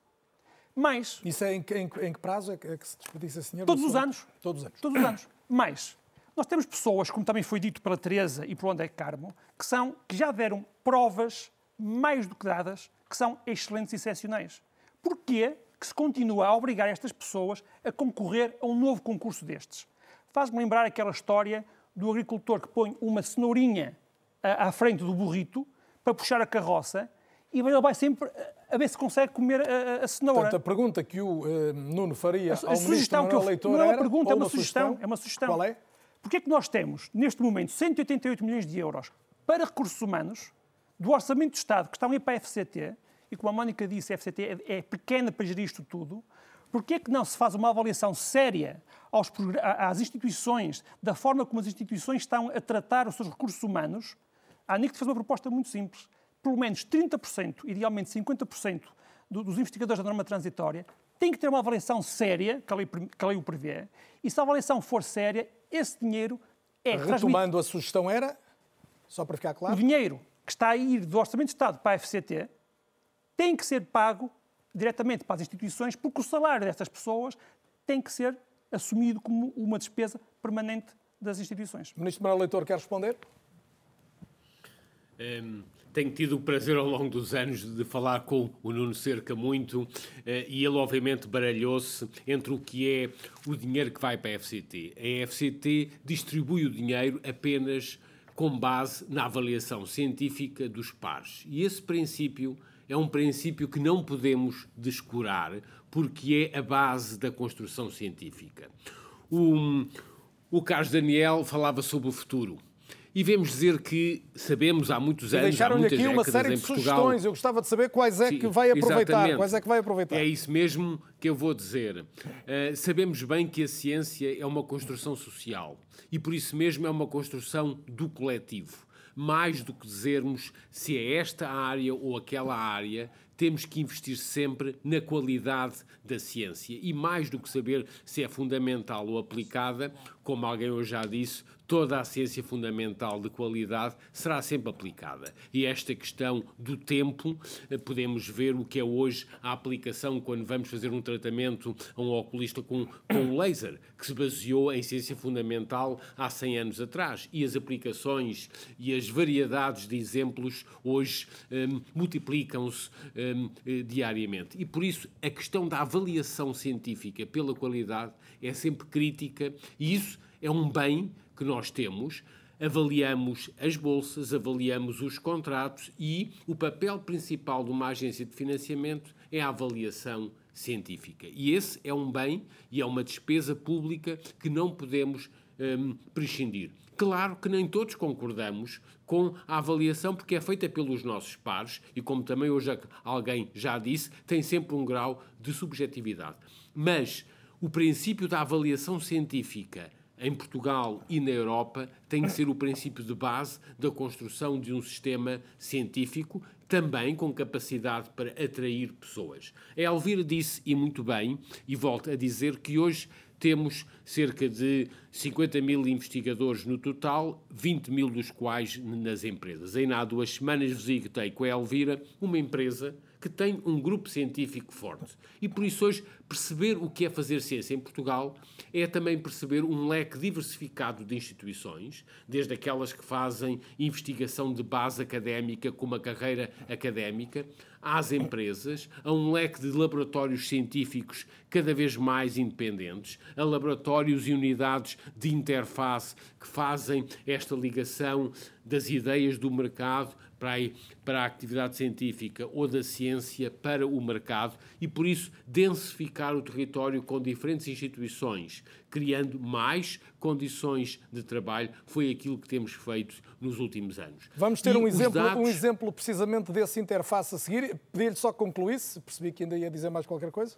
Mas... Isso é em, em, em que prazo é que, é que se desperdiça, senhor? Todos os anos. Todos os anos. Todos os anos. Mas nós temos pessoas, como também foi dito pela Teresa e pelo André Carmo, que, são, que já deram provas mais do que dadas que são excelentes e excepcionais. Porquê que se continua a obrigar estas pessoas a concorrer a um novo concurso destes? Faz-me lembrar aquela história do agricultor que põe uma cenourinha à frente do burrito para puxar a carroça e ele vai sempre a ver se consegue comer a, a cenoura. Portanto, a pergunta que o uh, Nuno faria a, a ao sugestão que eu, Leitor não é uma pergunta, é uma, uma sugestão, sugestão, é uma sugestão. Qual é? Porquê é que nós temos, neste momento, 188 milhões de euros para recursos humanos do Orçamento do Estado que estão a ir para a FCT, e como a Mónica disse, a FCT é, é pequena para gerir isto tudo, Porquê é que não se faz uma avaliação séria aos, às instituições, da forma como as instituições estão a tratar os seus recursos humanos? A ANIC fez uma proposta muito simples. Pelo menos 30%, idealmente 50% dos investigadores da norma transitória têm que ter uma avaliação séria, que a lei, que a lei o prevê, e se a avaliação for séria, esse dinheiro é Retomando a sugestão era, só para ficar claro... O dinheiro que está a ir do Orçamento de Estado para a FCT tem que ser pago diretamente para as instituições, porque o salário destas pessoas tem que ser assumido como uma despesa permanente das instituições. Ministro Manuel Leitor, quer responder? Um, tenho tido o prazer ao longo dos anos de falar com o Nuno Cerca muito uh, e ele obviamente baralhou-se entre o que é o dinheiro que vai para a FCT. A FCT distribui o dinheiro apenas com base na avaliação científica dos pares. E esse princípio é um princípio que não podemos descurar, porque é a base da construção científica. O, o Carlos Daniel falava sobre o futuro. E vemos dizer que sabemos há muitos anos, deixaram-lhe aqui uma série de Portugal, sugestões. Eu gostava de saber quais é Sim, que vai aproveitar. Exatamente. Quais é que vai aproveitar? É isso mesmo que eu vou dizer. Uh, sabemos bem que a ciência é uma construção social e por isso mesmo é uma construção do coletivo. Mais do que dizermos se é esta área ou aquela área, temos que investir sempre na qualidade da ciência. E mais do que saber se é fundamental ou aplicada, como alguém hoje já disse, toda a ciência fundamental de qualidade será sempre aplicada. E esta questão do tempo, eh, podemos ver o que é hoje a aplicação quando vamos fazer um tratamento a um oculista com, com laser, que se baseou em ciência fundamental há 100 anos atrás. E as aplicações e as variedades de exemplos hoje um, multiplicam-se um, eh, diariamente. E por isso a questão da avaliação científica pela qualidade é sempre crítica e isso é um bem que nós temos, avaliamos as bolsas, avaliamos os contratos e o papel principal de uma agência de financiamento é a avaliação científica. E esse é um bem e é uma despesa pública que não podemos um, prescindir. Claro que nem todos concordamos com a avaliação, porque é feita pelos nossos pares e, como também hoje alguém já disse, tem sempre um grau de subjetividade. Mas o princípio da avaliação científica em Portugal e na Europa tem que ser o princípio de base da construção de um sistema científico, também com capacidade para atrair pessoas. A Elvira disse, e muito bem, e volto a dizer, que hoje temos cerca de 50 mil investigadores no total, 20 mil dos quais nas empresas. Ainda há duas semanas visitei com a Elvira uma empresa que tem um grupo científico forte. E por isso hoje perceber o que é fazer ciência em Portugal é também perceber um leque diversificado de instituições, desde aquelas que fazem investigação de base académica com uma carreira académica, às empresas, a um leque de laboratórios científicos cada vez mais independentes, a laboratórios e unidades de interface que fazem esta ligação das ideias do mercado para a, para a atividade científica ou da ciência para o mercado e, por isso, densificar o território com diferentes instituições, criando mais condições de trabalho, foi aquilo que temos feito nos últimos anos. Vamos ter um exemplo, dados... um exemplo precisamente desse interface a seguir. Pedir-lhe só que concluísse, percebi que ainda ia dizer mais qualquer coisa.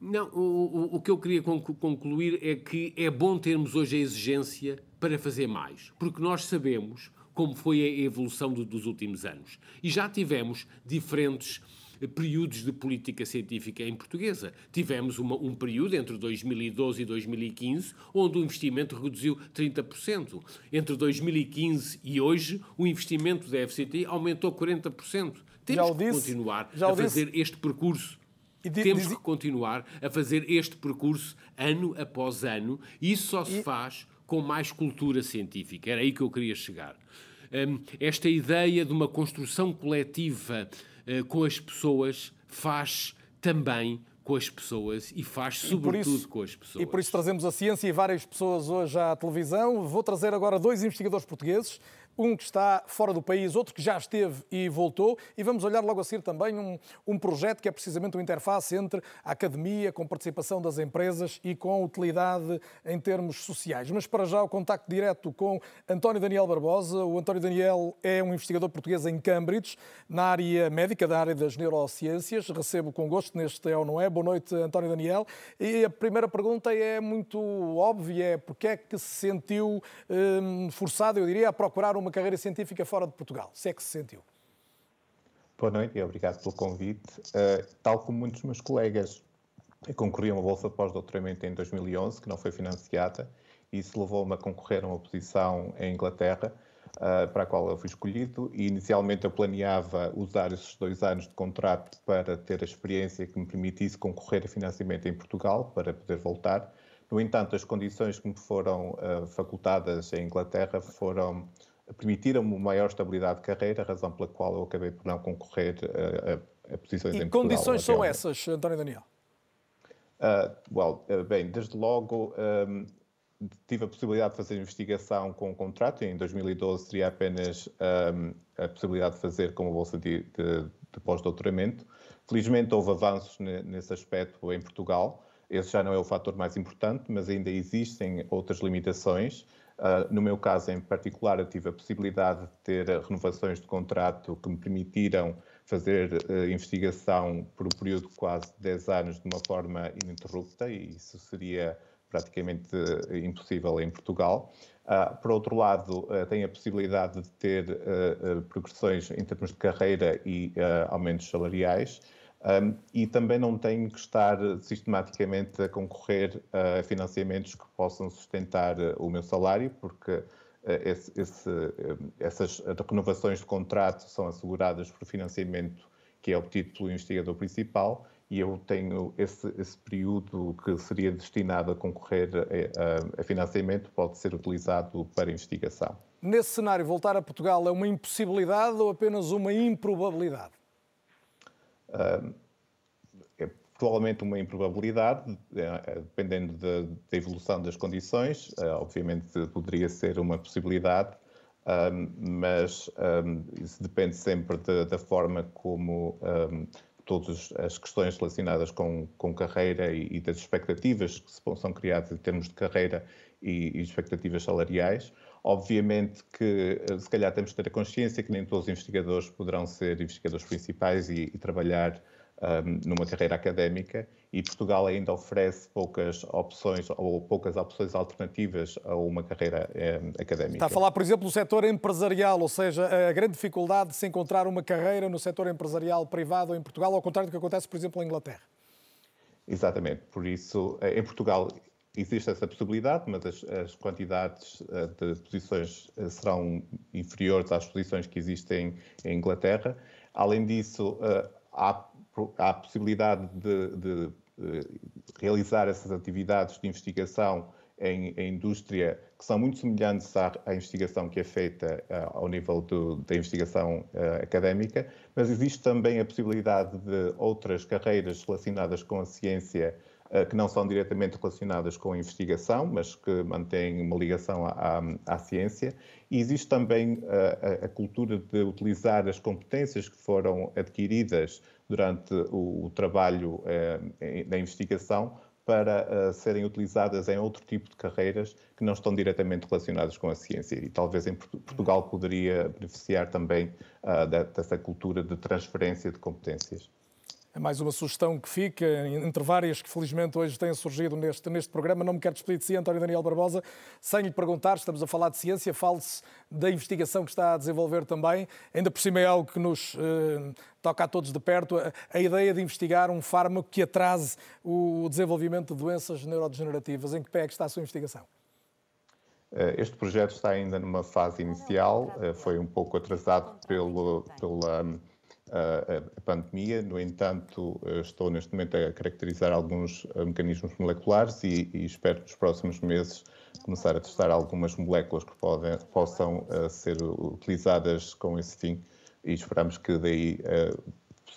Não, o, o, o, que eu queria concluir é que é bom termos hoje a exigência para fazer mais, porque nós sabemos como foi a evolução do, dos últimos anos. E já tivemos diferentes períodos de política científica em portuguesa. Tivemos uma, um período entre 2012 e 2015 onde o investimento reduziu 30%. Entre 2015 e hoje, o investimento da FCT aumentou 40%. Temos que disse, continuar a fazer disse. este percurso. Temos que continuar a fazer este percurso ano após ano e isso só se e... faz com mais cultura científica. Era aí que eu queria chegar. Hum, esta ideia de uma construção coletiva eh, com as pessoas faz também com as pessoas e faz sobretudo isso, com as pessoas. E por isso trazemos a ciência e várias pessoas hoje à televisão. Vou trazer agora dois investigadores portugueses um que está fora do país, outro que já esteve e voltou, e vamos olhar logo a seguir também um, um projeto que é precisamente uma interface entre a academia, com participação das empresas e com utilidade em termos sociais. Mas para já o contacto direto com António Daniel Barbosa. O António Daniel é um investigador português em Cambridge, na área médica, da área das neurociências. Recebo com gosto neste É ou Não É. Boa noite, António Daniel. E a primeira pergunta é muito óbvia, é porque é que se sentiu hum, forçado, eu diria, a procurar uma carreira científica fora de Portugal, se é que se sentiu. Boa noite e obrigado pelo convite. Uh, tal como muitos dos meus colegas, eu concorri a uma bolsa de pós-doutoramento em 2011, que não foi financiada, e isso levou-me a concorrer a uma posição em Inglaterra, uh, para a qual eu fui escolhido. E inicialmente eu planeava usar esses dois anos de contrato para ter a experiência que me permitisse concorrer a financiamento em Portugal, para poder voltar. No entanto, as condições que me foram uh, facultadas em Inglaterra foram permitiram-me maior estabilidade de carreira, razão pela qual eu acabei por não concorrer a, a, a posições e em Portugal. Que condições são essas, António Daniel? Uh, well, uh, bem, desde logo um, tive a possibilidade de fazer investigação com um contrato. Em 2012 teria apenas um, a possibilidade de fazer com a bolsa de, de, de pós-doutoramento. Felizmente houve avanços nesse aspecto em Portugal. Esse já não é o fator mais importante, mas ainda existem outras limitações. Uh, no meu caso em particular, eu tive a possibilidade de ter renovações de contrato que me permitiram fazer uh, investigação por um período de quase 10 anos de uma forma ininterrupta, e isso seria praticamente uh, impossível em Portugal. por outro lado, tenho a possibilidade de ter progressões em termos de carreira e aumentos salariais. Um, e também não tenho que estar sistematicamente a concorrer a financiamentos que possam sustentar uh, o meu salário, porque uh, esse, esse, uh, essas renovações de contrato são asseguradas por financiamento que é obtido pelo investigador principal e eu tenho esse, esse período que seria destinado a concorrer a, a financiamento pode ser utilizado para investigação. Nesse cenário, voltar a Portugal é uma impossibilidade ou apenas uma improbabilidade? É provavelmente uma improbabilidade, é, é, dependendo da, evolução das condições. É, obviamente poderia ser uma possibilidade, mas isso depende sempre da, da forma como, todas as questões relacionadas com, com carreira e, e, das expectativas que são criadas em termos de carreira e, e expectativas salariais. Obviamente que, eh, se calhar, temos que ter a consciência que nem todos os investigadores poderão ser investigadores principais e, e trabalhar um, numa carreira académica e Portugal ainda oferece poucas opções ou poucas opções alternativas a uma carreira um, académica. Está a falar, por exemplo, do setor empresarial, ou seja, a grande dificuldade de se encontrar uma carreira no setor empresarial privado em Portugal, ao contrário do que acontece, por exemplo, em Inglaterra. Exatamente, por isso, eh, em Portugal existe essa possibilidade, mas as, as, quantidades eh, de posições eh, serão inferiores às posições que existem em Inglaterra. Além disso, há há a possibilidade de, de, realizar essas atividades de investigação em, em, indústria que são muito semelhantes à, à investigação que é feita uh, ao nível do, da investigação uh, académica, mas existe também a possibilidade de outras carreiras relacionadas com a ciência que não são diretamente relacionadas com a investigação, mas que mantêm uma ligação à, à, à ciência. E existe também a, a cultura de utilizar as competências que foram adquiridas durante o, o trabalho eh, da investigação para uh, serem utilizadas em outro tipo de carreiras que não estão diretamente relacionadas com a ciência. E talvez em Portugal poderia beneficiar também uh, dessa cultura de transferência de competências. É mais uma sugestão que fica, entre várias que felizmente hoje têm surgido neste, neste programa. Não me quero despedir de si, António Daniel Barbosa, sem lhe perguntar, estamos a falar de ciência, fale-se da investigação que está a desenvolver também. Ainda por cima é algo que nos eh, toca a todos de perto, a, a, ideia de investigar um fármaco que atrase o desenvolvimento de doenças neurodegenerativas. Em que pé é que está a sua investigação? Eh, este projeto está ainda numa fase inicial, eh, foi um pouco atrasado pelo, pela a, pandemia. No entanto, eh, estou neste momento a caracterizar alguns eh, mecanismos moleculares e, e espero nos próximos meses começar a testar algumas moléculas que podem, possam uh, ser utilizadas com esse fim e esperamos que daí uh,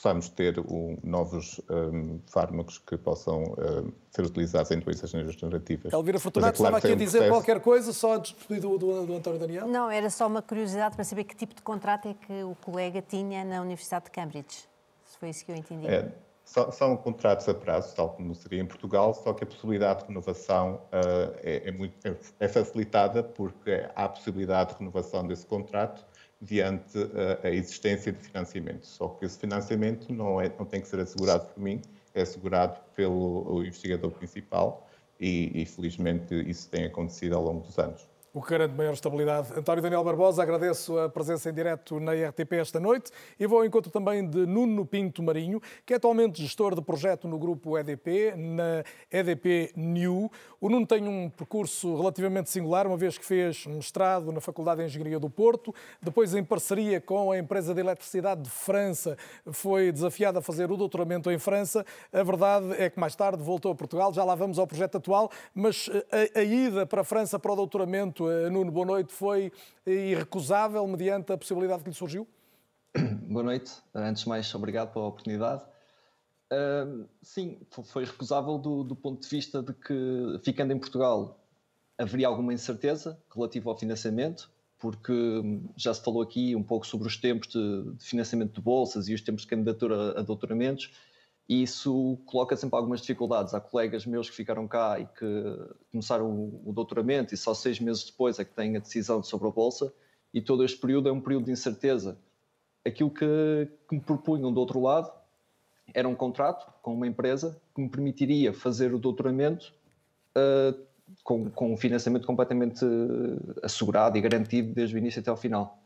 possamos ter um, novos um, fármacos que possam um, ser utilizados em doenças neurodegenerativas. Elvira Fortunato, é claro estava aqui a dizer processo... qualquer coisa, só antes do, do, do, António Daniel? Não, era só uma curiosidade para saber que tipo de contrato é que o colega tinha na Universidade de Cambridge. Se foi isso que eu entendi. É, são, são, contratos a prazo, tal como seria em Portugal, só que a possibilidade de renovação uh, é, é, muito, é, é facilitada porque há a possibilidade de renovação desse contrato diante a, a existência de financiamento. Só que esse financiamento não, é, não tem que ser assegurado por mim, é assegurado pelo investigador principal e, e felizmente isso tem acontecido ao longo dos anos o que garante maior estabilidade. António Daniel Barbosa, agradeço a presença em direto na RTP esta noite e vou ao encontro também de Nuno Pinto Marinho, que é atualmente gestor de projeto no grupo EDP, na EDP New. O Nuno tem um percurso relativamente singular, uma vez que fez mestrado na Faculdade de Engenharia do Porto, depois em parceria com a empresa de eletricidade de França, foi desafiado a fazer o doutoramento em França. A verdade é que mais tarde voltou a Portugal, já lá vamos ao projeto atual, mas a, a ida para a França para o doutoramento eh, Nuno, boa noite. Foi irrecusável mediante a possibilidade que lhe surgiu? Boa noite. Antes de mais, obrigado pela oportunidade. Uh, sim, foi recusável do, do, ponto de vista de que, ficando em Portugal, haveria alguma incerteza relativa ao financiamento, porque hum, já se falou aqui um pouco sobre os tempos de, de financiamento de bolsas e os tempos de candidatura a doutoramentos, e isso coloca sempre algumas dificuldades. Há colegas meus que ficaram cá e que começaram o doutoramento e só seis meses depois é que têm a decisão sobre a bolsa, e todo este período é um período de incerteza. Aquilo que, que me propunham do outro lado era um contrato com uma empresa que me permitiria fazer o doutoramento uh, com, com um financiamento completamente assegurado e garantido desde o início até ao final.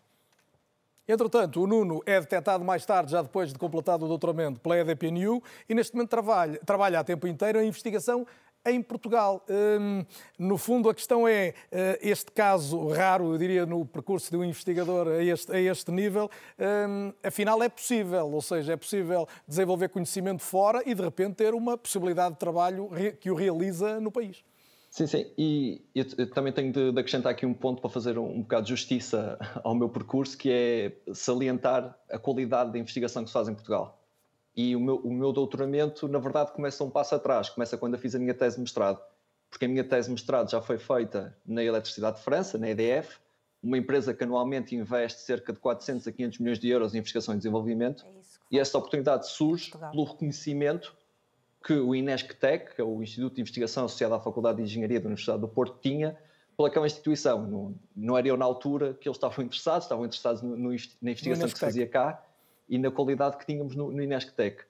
Entretanto, o Nuno é detectado mais tarde, já depois de completado o doutoramento, pela EDPNU e neste momento trabalha, trabalha a tempo inteiro em investigação em Portugal. Hum, no fundo, a questão é uh, este caso raro, eu diria, no percurso de um investigador a este, a este nível, hum, afinal é possível, ou seja, é possível desenvolver conhecimento fora e de repente ter uma possibilidade de trabalho que o realiza no país. Sim, sim, e eu, eu também tenho de, de, acrescentar aqui um ponto para fazer um, um, bocado de justiça ao meu percurso, que é salientar a qualidade da investigação que se faz em Portugal. E o meu, o meu doutoramento, na verdade, começa um passo atrás, começa quando eu fiz a minha tese de mestrado, porque a minha tese de mestrado já foi feita na Eletricidade de França, na EDF, uma empresa que anualmente investe cerca de 400 a 500 milhões de euros em investigação e desenvolvimento, é e esta oportunidade surge Portugal. pelo reconhecimento que o INESCTEC, que é o Instituto de Investigação associado à Faculdade de Engenharia da Universidade do Porto, tinha pelaquela instituição. Não, não era eu na altura que eles estavam interessados, estavam interessados no, no, na investigação que se fazia cá e na qualidade que tínhamos no, no INESCTEC.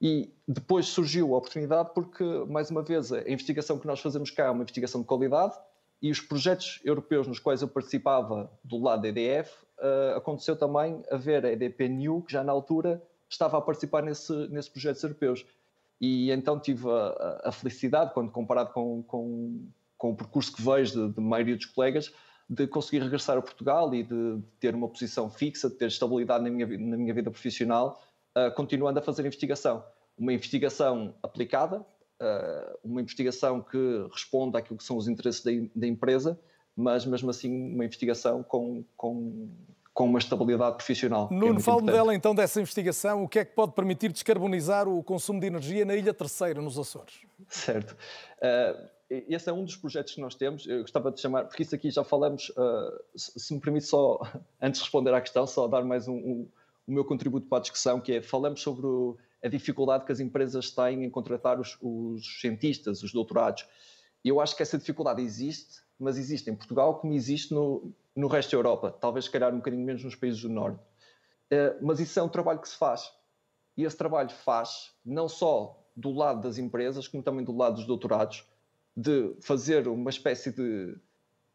E depois surgiu a oportunidade porque, mais uma vez, a investigação que nós fazemos cá é uma investigação de qualidade e os projetos europeus nos quais eu participava do lado da EDF, uh, aconteceu também haver a EDP New, que já na altura estava a participar nesse, nesses projetos europeus. E então tive a, a felicidade, quando comparado com, com, com, o percurso que vejo de, de maioria dos colegas, de conseguir regressar a Portugal e de ter uma posição fixa, de ter estabilidade na minha, na minha vida profissional uh, continuando a fazer investigação. Uma investigação aplicada, uh, uma investigação que responde àquilo que são os interesses da, da empresa, mas mesmo assim uma investigação com, com, com uma estabilidade profissional. É Nuno, é fale dela então dessa investigação. O que é que pode permitir descarbonizar o consumo de energia na Ilha Terceira, nos Açores? Certo. Uh, esse é um dos projetos que nós temos. Eu gostava de chamar, porque isso aqui já falamos, uh, se me permite só, antes de responder à questão, só dar mais um, um, o meu contributo para a discussão, que é falamos sobre o, a dificuldade que as empresas têm em contratar os, os cientistas, os doutorados. Eu acho que essa dificuldade existe, mas existe em Portugal como existe no, no resto da Europa, talvez se calhar um bocadinho menos nos países do Norte. Uh, mas isso é um trabalho que se faz. E esse trabalho faz não só do lado das empresas, como também do lado dos doutorados, de fazer uma espécie de,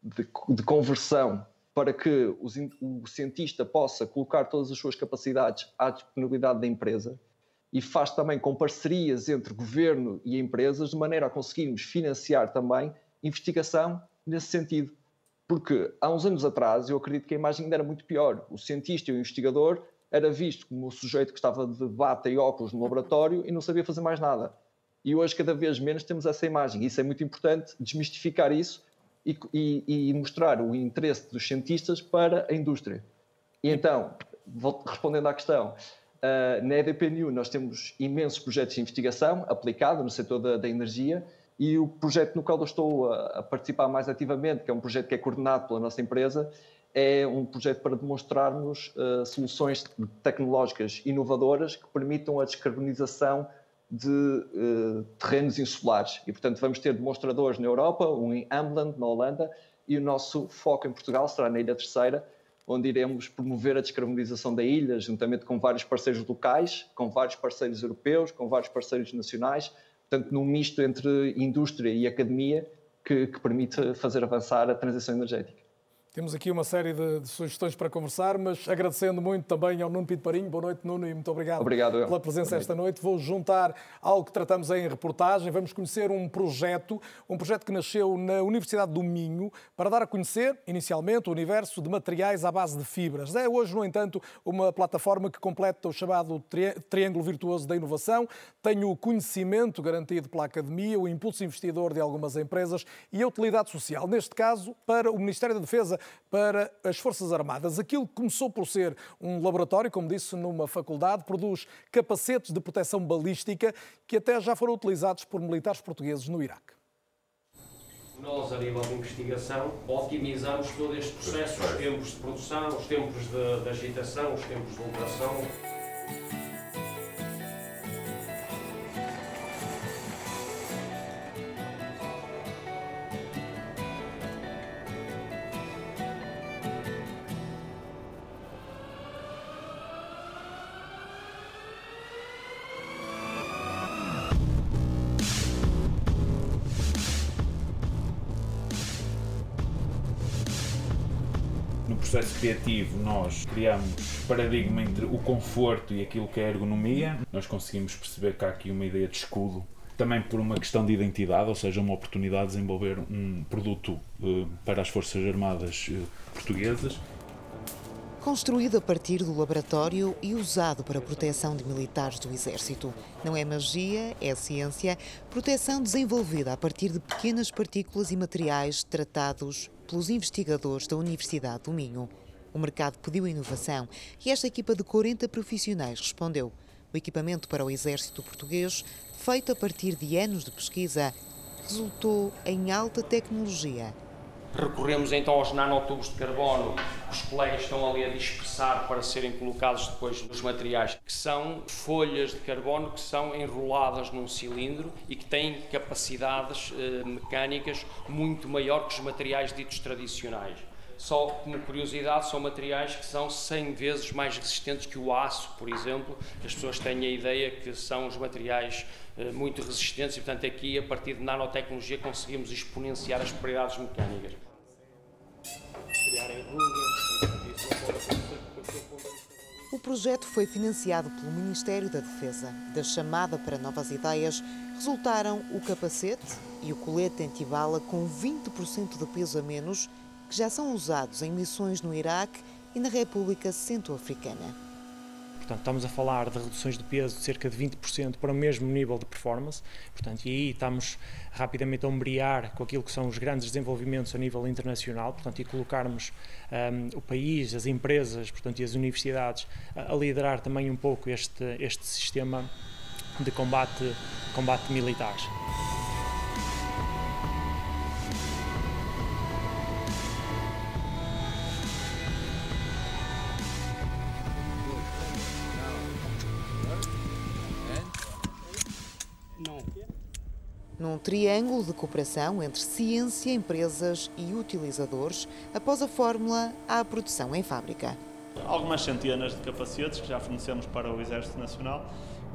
de, de conversão para que o cientista possa colocar todas as suas capacidades à disponibilidade da empresa e faz também com parcerias entre governo e empresas de maneira a conseguirmos financiar também investigação nesse sentido. Porque há uns anos atrás eu acredito que a imagem ainda era muito pior. O cientista e o investigador era visto como o sujeito que estava de bata e óculos no laboratório e não sabia fazer mais nada. E hoje, cada vez menos, temos essa imagem. Isso é muito importante, desmistificar isso e, e, e mostrar o interesse dos cientistas para a indústria. E então, respondendo à questão, uh, na EDPNU nós temos imensos projetos de investigação aplicada no setor da, da, energia e o projeto no qual eu estou a, a, participar mais ativamente, que é um projeto que é coordenado pela nossa empresa, é um projeto para demonstrarmos uh, soluções tecnológicas inovadoras que permitam a descarbonização de uh, terrenos insulares. E, portanto, vamos ter demonstradores na Europa, um em Ameland, na Holanda, e o nosso foco em Portugal será na Ilha Terceira, onde iremos promover a descarbonização da ilha, juntamente com vários parceiros locais, com vários parceiros europeus, com vários parceiros nacionais, portanto, num misto entre indústria e academia que, que permite fazer avançar a transição energética. Temos aqui uma série de, de, sugestões para conversar, mas agradecendo muito também ao Nuno Pinto Parinho. Boa noite, Nuno, e muito obrigado, obrigado pela presença esta noite. Vou juntar algo que tratamos em reportagem. Vamos conhecer um projeto, um projeto que nasceu na Universidade do Minho para dar a conhecer, inicialmente, o universo de materiais à base de fibras. É hoje, no entanto, uma plataforma que completa o chamado triângulo virtuoso da inovação. Tem o conhecimento garantido pela academia, o impulso investidor de algumas empresas e a utilidade social, neste caso, para o Ministério da Defesa para as Forças Armadas. Aquilo que começou por ser um laboratório, como disse, numa faculdade, produz capacetes de proteção balística que até já foram utilizados por militares portugueses no Iraque. Nós, a nível de investigação, otimizamos todo este processo, os tempos de produção, os tempos de, de agitação, os tempos de operação. Processo criativo nós criamos paradigma entre o conforto e aquilo que é a ergonomia. Nós conseguimos perceber que há aqui uma ideia de escudo também por uma questão de identidade, ou seja, uma oportunidade de desenvolver um produto uh, para as Forças Armadas uh, portuguesas. Construído a partir do laboratório e usado para a proteção de militares do Exército. Não é magia, é ciência, proteção desenvolvida a partir de pequenas partículas e materiais tratados pelos investigadores da Universidade do Minho. O mercado pediu inovação e esta equipa de 40 profissionais respondeu. O equipamento para o exército português, feito a partir de anos de pesquisa, resultou em alta tecnologia. Recorremos então aos nanotubos de carbono que os colegas estão ali a dispersar para serem colocados depois nos materiais, que são folhas de carbono que são enroladas num cilindro e que têm capacidades eh, mecânicas muito maior que os materiais ditos tradicionais. Só como curiosidade, são materiais que são 100 vezes mais resistentes que o aço, por exemplo. As pessoas têm a ideia que são os materiais eh, muito resistentes e, portanto, aqui, a partir de nanotecnologia, conseguimos exponenciar as propriedades mecânicas. O projeto foi financiado pelo Ministério da Defesa. Da chamada para novas ideias, resultaram o capacete e o colete antibala com 20% de peso a menos que já são usados em missões no Iraque e na República Centro-Africana. Portanto, estamos a falar de reduções de peso de cerca de 20% para o mesmo nível de performance. Portanto, e aí estamos rapidamente a ombrear com aquilo que são os grandes desenvolvimentos a nível internacional, portanto, e colocarmos um, o país, as empresas, portanto, e as universidades a, a liderar também um pouco este, este sistema de combate, combate militares. Num triângulo de cooperação entre ciência, empresas e utilizadores, após a fórmula à produção em fábrica. Algumas centenas de capacetes que já fornecemos para o Exército Nacional.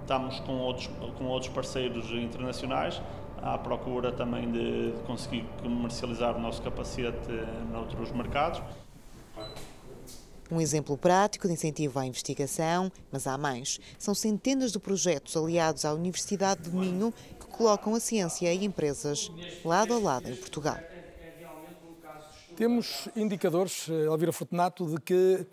Estamos com outros, com outros parceiros internacionais à procura também de, conseguir comercializar o nosso capacete noutros mercados. Um exemplo prático de incentivo à investigação, mas há mais. São centenas de projetos aliados à Universidade do Minho colocam a ciência e empresas lado a lado em Portugal. Temos indicadores, eh, Elvira Fortunato, de que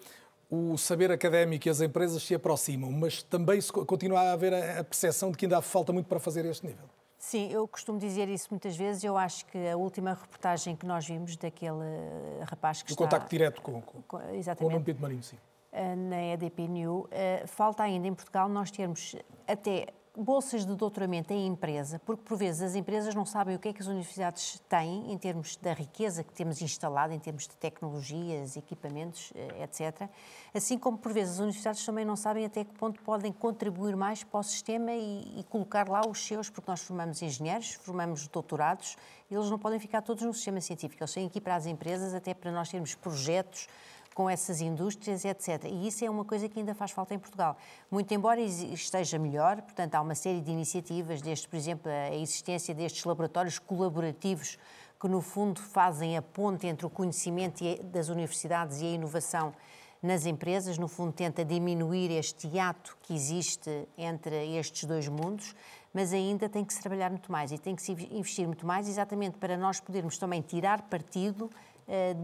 o saber académico e as empresas se aproximam, mas também continua a haver a percepção de que ainda falta muito para fazer este nível. Sim, eu costumo dizer isso muitas vezes. Eu acho que a última reportagem que nós vimos daquele eh, rapaz que o está... Contacto direto com, com, com, com o Pinto Marinho, sim. Eh, na EDP New, falta ainda em Portugal nós termos até bolsas de doutoramento em empresa, porque por vezes as empresas não sabem o que é que as universidades têm em termos da riqueza que temos instalada, em termos de tecnologias, equipamentos, eh, etc. Assim como por vezes as universidades também não sabem até que ponto podem contribuir mais para o sistema e, e colocar lá os seus, porque nós formamos engenheiros, formamos doutorados, e eles não podem ficar todos no sistema científico, eles têm que ir para as empresas até para nós termos projetos com essas indústrias, etc. E isso é uma coisa que ainda faz falta em Portugal. Muito embora esteja melhor, portanto, há uma série de iniciativas, desde, por exemplo, a existência destes laboratórios colaborativos que, no fundo, fazem a ponte entre o conhecimento das universidades e a inovação nas empresas, no fundo, tenta diminuir este hiato que existe entre estes dois mundos, mas ainda tem que se trabalhar muito mais e tem que se investir muito mais, exatamente para nós podermos também tirar partido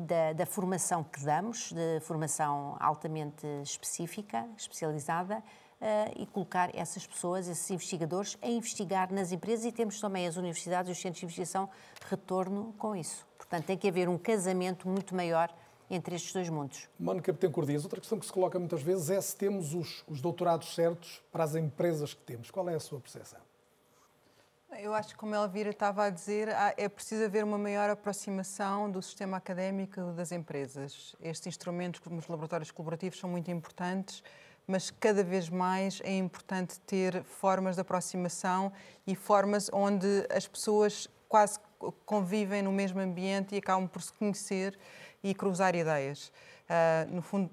da, da, formação que damos, de formação altamente específica, especializada, Uh, e colocar essas pessoas, esses investigadores, a investigar nas empresas e temos também as universidades e os centros de investigação retorno com isso. Portanto, tem que haver um casamento muito maior entre estes dois mundos. Mónica Betancourt Dias, outra questão que se coloca muitas vezes é se temos os, os doutorados certos para as empresas que temos. Qual é a sua percepção? Eu acho que, como a Elvira estava a dizer, é preciso haver uma maior aproximação do sistema académico das empresas. Estes instrumentos, como os laboratórios colaborativos, são muito importantes, mas cada vez mais é importante ter formas de aproximação e formas onde as pessoas quase convivem no mesmo ambiente e acabam por se conhecer e cruzar ideias. Uh, no fundo,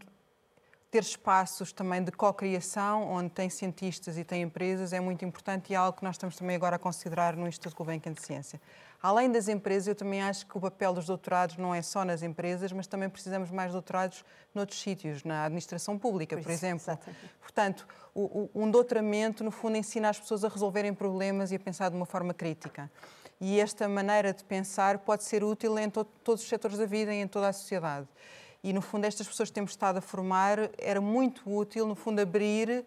ter espaços também de co-criação, onde tem cientistas e tem empresas, é muito importante e é algo que nós estamos também agora a considerar no Instituto Gulbenkian de Ciência. Além das empresas, eu também acho que o papel dos doutorados não é só nas empresas, mas também precisamos mais doutorados noutros sítios, na administração pública, por, por exemplo. Exatamente. Portanto, o, o, um doutoramento, no fundo, ensina as pessoas a resolverem problemas e a pensar de uma forma crítica. E esta maneira de pensar pode ser útil em to todos os setores da vida e em toda a sociedade. E, no fundo, estas pessoas que temos estado a formar era muito útil, no fundo, abrir uh,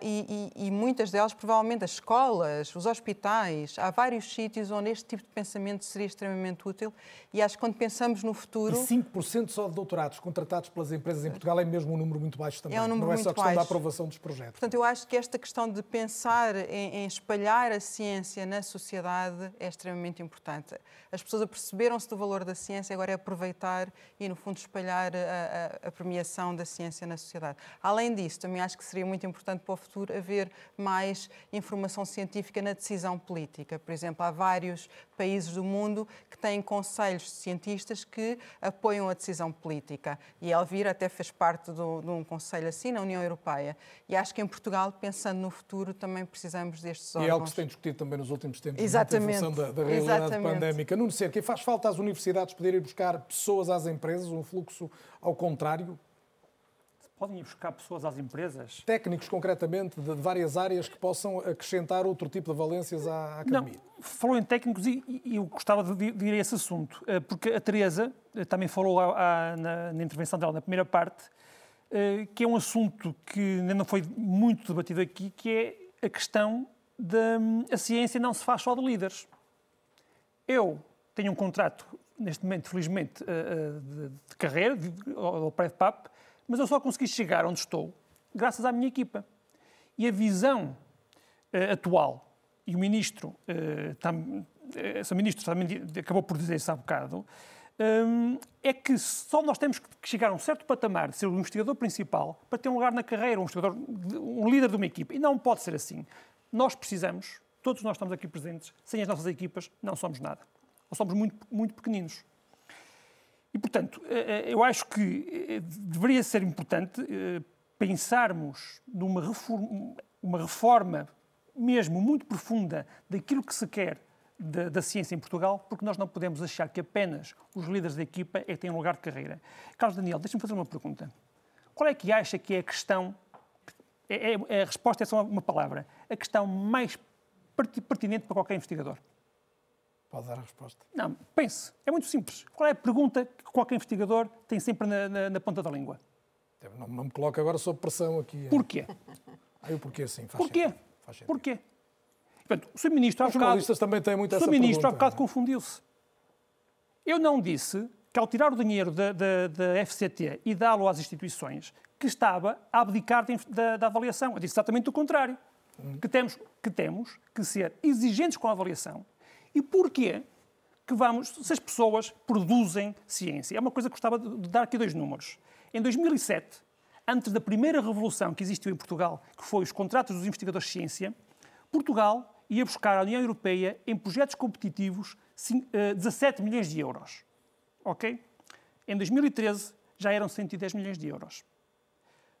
e, e, e, muitas delas, provavelmente, as escolas, os hospitais, há vários sítios onde este tipo de pensamento seria extremamente útil e acho que quando pensamos no futuro... E 5% só de doutorados contratados pelas empresas em Portugal é mesmo um número muito baixo também. É um número Não é só questão baixo. da aprovação dos projetos. Portanto, eu acho que esta questão de pensar em, em espalhar a ciência na sociedade é extremamente importante. As pessoas aperceberam-se do valor da ciência, agora é aproveitar e, no fundo, espalhar a, a, a, premiação da ciência na sociedade. Além disso, também acho que seria muito importante para o futuro haver mais informação científica na decisão política. Por exemplo, há vários países do mundo que têm conselhos de cientistas que apoiam a decisão política. E a Elvira até fez parte do, de um conselho assim na União Europeia. E acho que em Portugal, pensando no futuro, também precisamos destes órgãos. E é algo que se tem discutido também nos últimos tempos, Exatamente. em da, da realidade Exatamente. pandémica. Nuno Cerca, faz falta às universidades poderem buscar pessoas às empresas, um fluxo ao contrário? Podem ir buscar pessoas às empresas? Técnicos, concretamente, de várias áreas que possam acrescentar outro tipo de valências à academia. Não, falou em técnicos e, e eu gostava de, de ir a esse assunto, eh, porque a Teresa eh, também falou a, a, na, na, intervenção dela na primeira parte, eh, que é um assunto que ainda não foi muito debatido aqui, que é a questão da a ciência não se faz só de líderes. Eu tenho um contrato, neste momento, felizmente, de, de carreira, ao pré-PAP, mas eu só consegui chegar onde estou graças à minha equipa. E a visão uh, atual, e o ministro, uh, tam, ministro também acabou por dizer isso há bocado, é que só nós temos que chegar a um certo patamar de ser o investigador principal para ter um lugar na carreira, um, investigador, um líder de uma equipa. E não pode ser assim. Nós precisamos, todos nós estamos aqui presentes, sem as nossas equipas não somos nada. Ou somos muito, muito pequeninos. E, portanto, eu acho que deveria ser importante pensarmos numa reforma, uma reforma mesmo muito profunda daquilo que se quer da, da, ciência em Portugal, porque nós não podemos achar que apenas os líderes da equipa é que têm um lugar de carreira. Carlos Daniel, deixa-me fazer uma pergunta. Qual é que acha que é a questão, é, é, a resposta é só uma palavra, a questão mais pertinente para qualquer investigador? Pode dar a resposta. Não, pense. É muito simples. Qual é a pergunta que qualquer investigador tem sempre na, na, na ponta da língua? Não, não, me coloque agora sob pressão aqui. Porquê? Ah, eu porquê sim. Faz porquê? Sentido. Faz sentido. Porquê? Portanto, o Sr. Ministro, Os jornalistas também têm muito o essa Sr. Ministro, há pergunta, bocado, confundiu-se. Eu não disse que, ao tirar o dinheiro da, da, da FCT e dá-lo às instituições, que estava a abdicar de, da, da, avaliação. Eu disse exatamente o contrário. Hum. Que, temos, que temos que ser exigentes com a avaliação. E porquê? que vamos, se as pessoas produzem ciência. É uma coisa que gostava de dar aqui dois números. Em 2007, antes da primeira revolução que existiu em Portugal, que foi os contratos dos investigadores de ciência, Portugal ia buscar à União Europeia, em projetos competitivos, 17 milhões de euros. Ok? Em 2013, já eram 110 milhões de euros.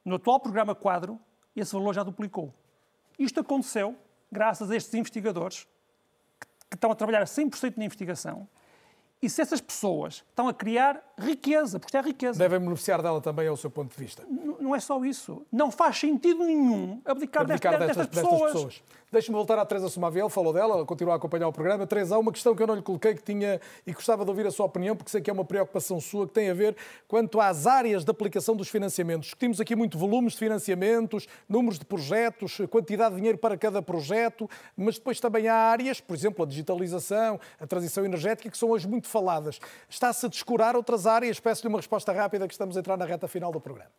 No atual programa quadro, esse valor já duplicou. Isto aconteceu graças a estes investigadores que estão a trabalhar 100% na investigação, e se essas pessoas estão a criar riqueza, porque isto é riqueza. Devem beneficiar dela também, ao seu ponto de vista. N não é só isso. Não faz sentido nenhum abdicar, abdicar destas, destas, destas, pessoas. pessoas. Deixe-me voltar à Teresa Somaviel, falou dela, continua a acompanhar o programa. Teresa, há uma questão que eu não lhe coloquei que tinha e gostava de ouvir a sua opinião, porque sei que é uma preocupação sua que tem a ver quanto às áreas de aplicação dos financiamentos. Discutimos aqui muito volumes de financiamentos, números de projetos, quantidade de dinheiro para cada projeto, mas depois também há áreas, por exemplo, a digitalização, a transição energética, que são hoje muito faladas. Está-se a descurar outras áreas? Peço-lhe uma resposta rápida que estamos a entrar na reta final do programa.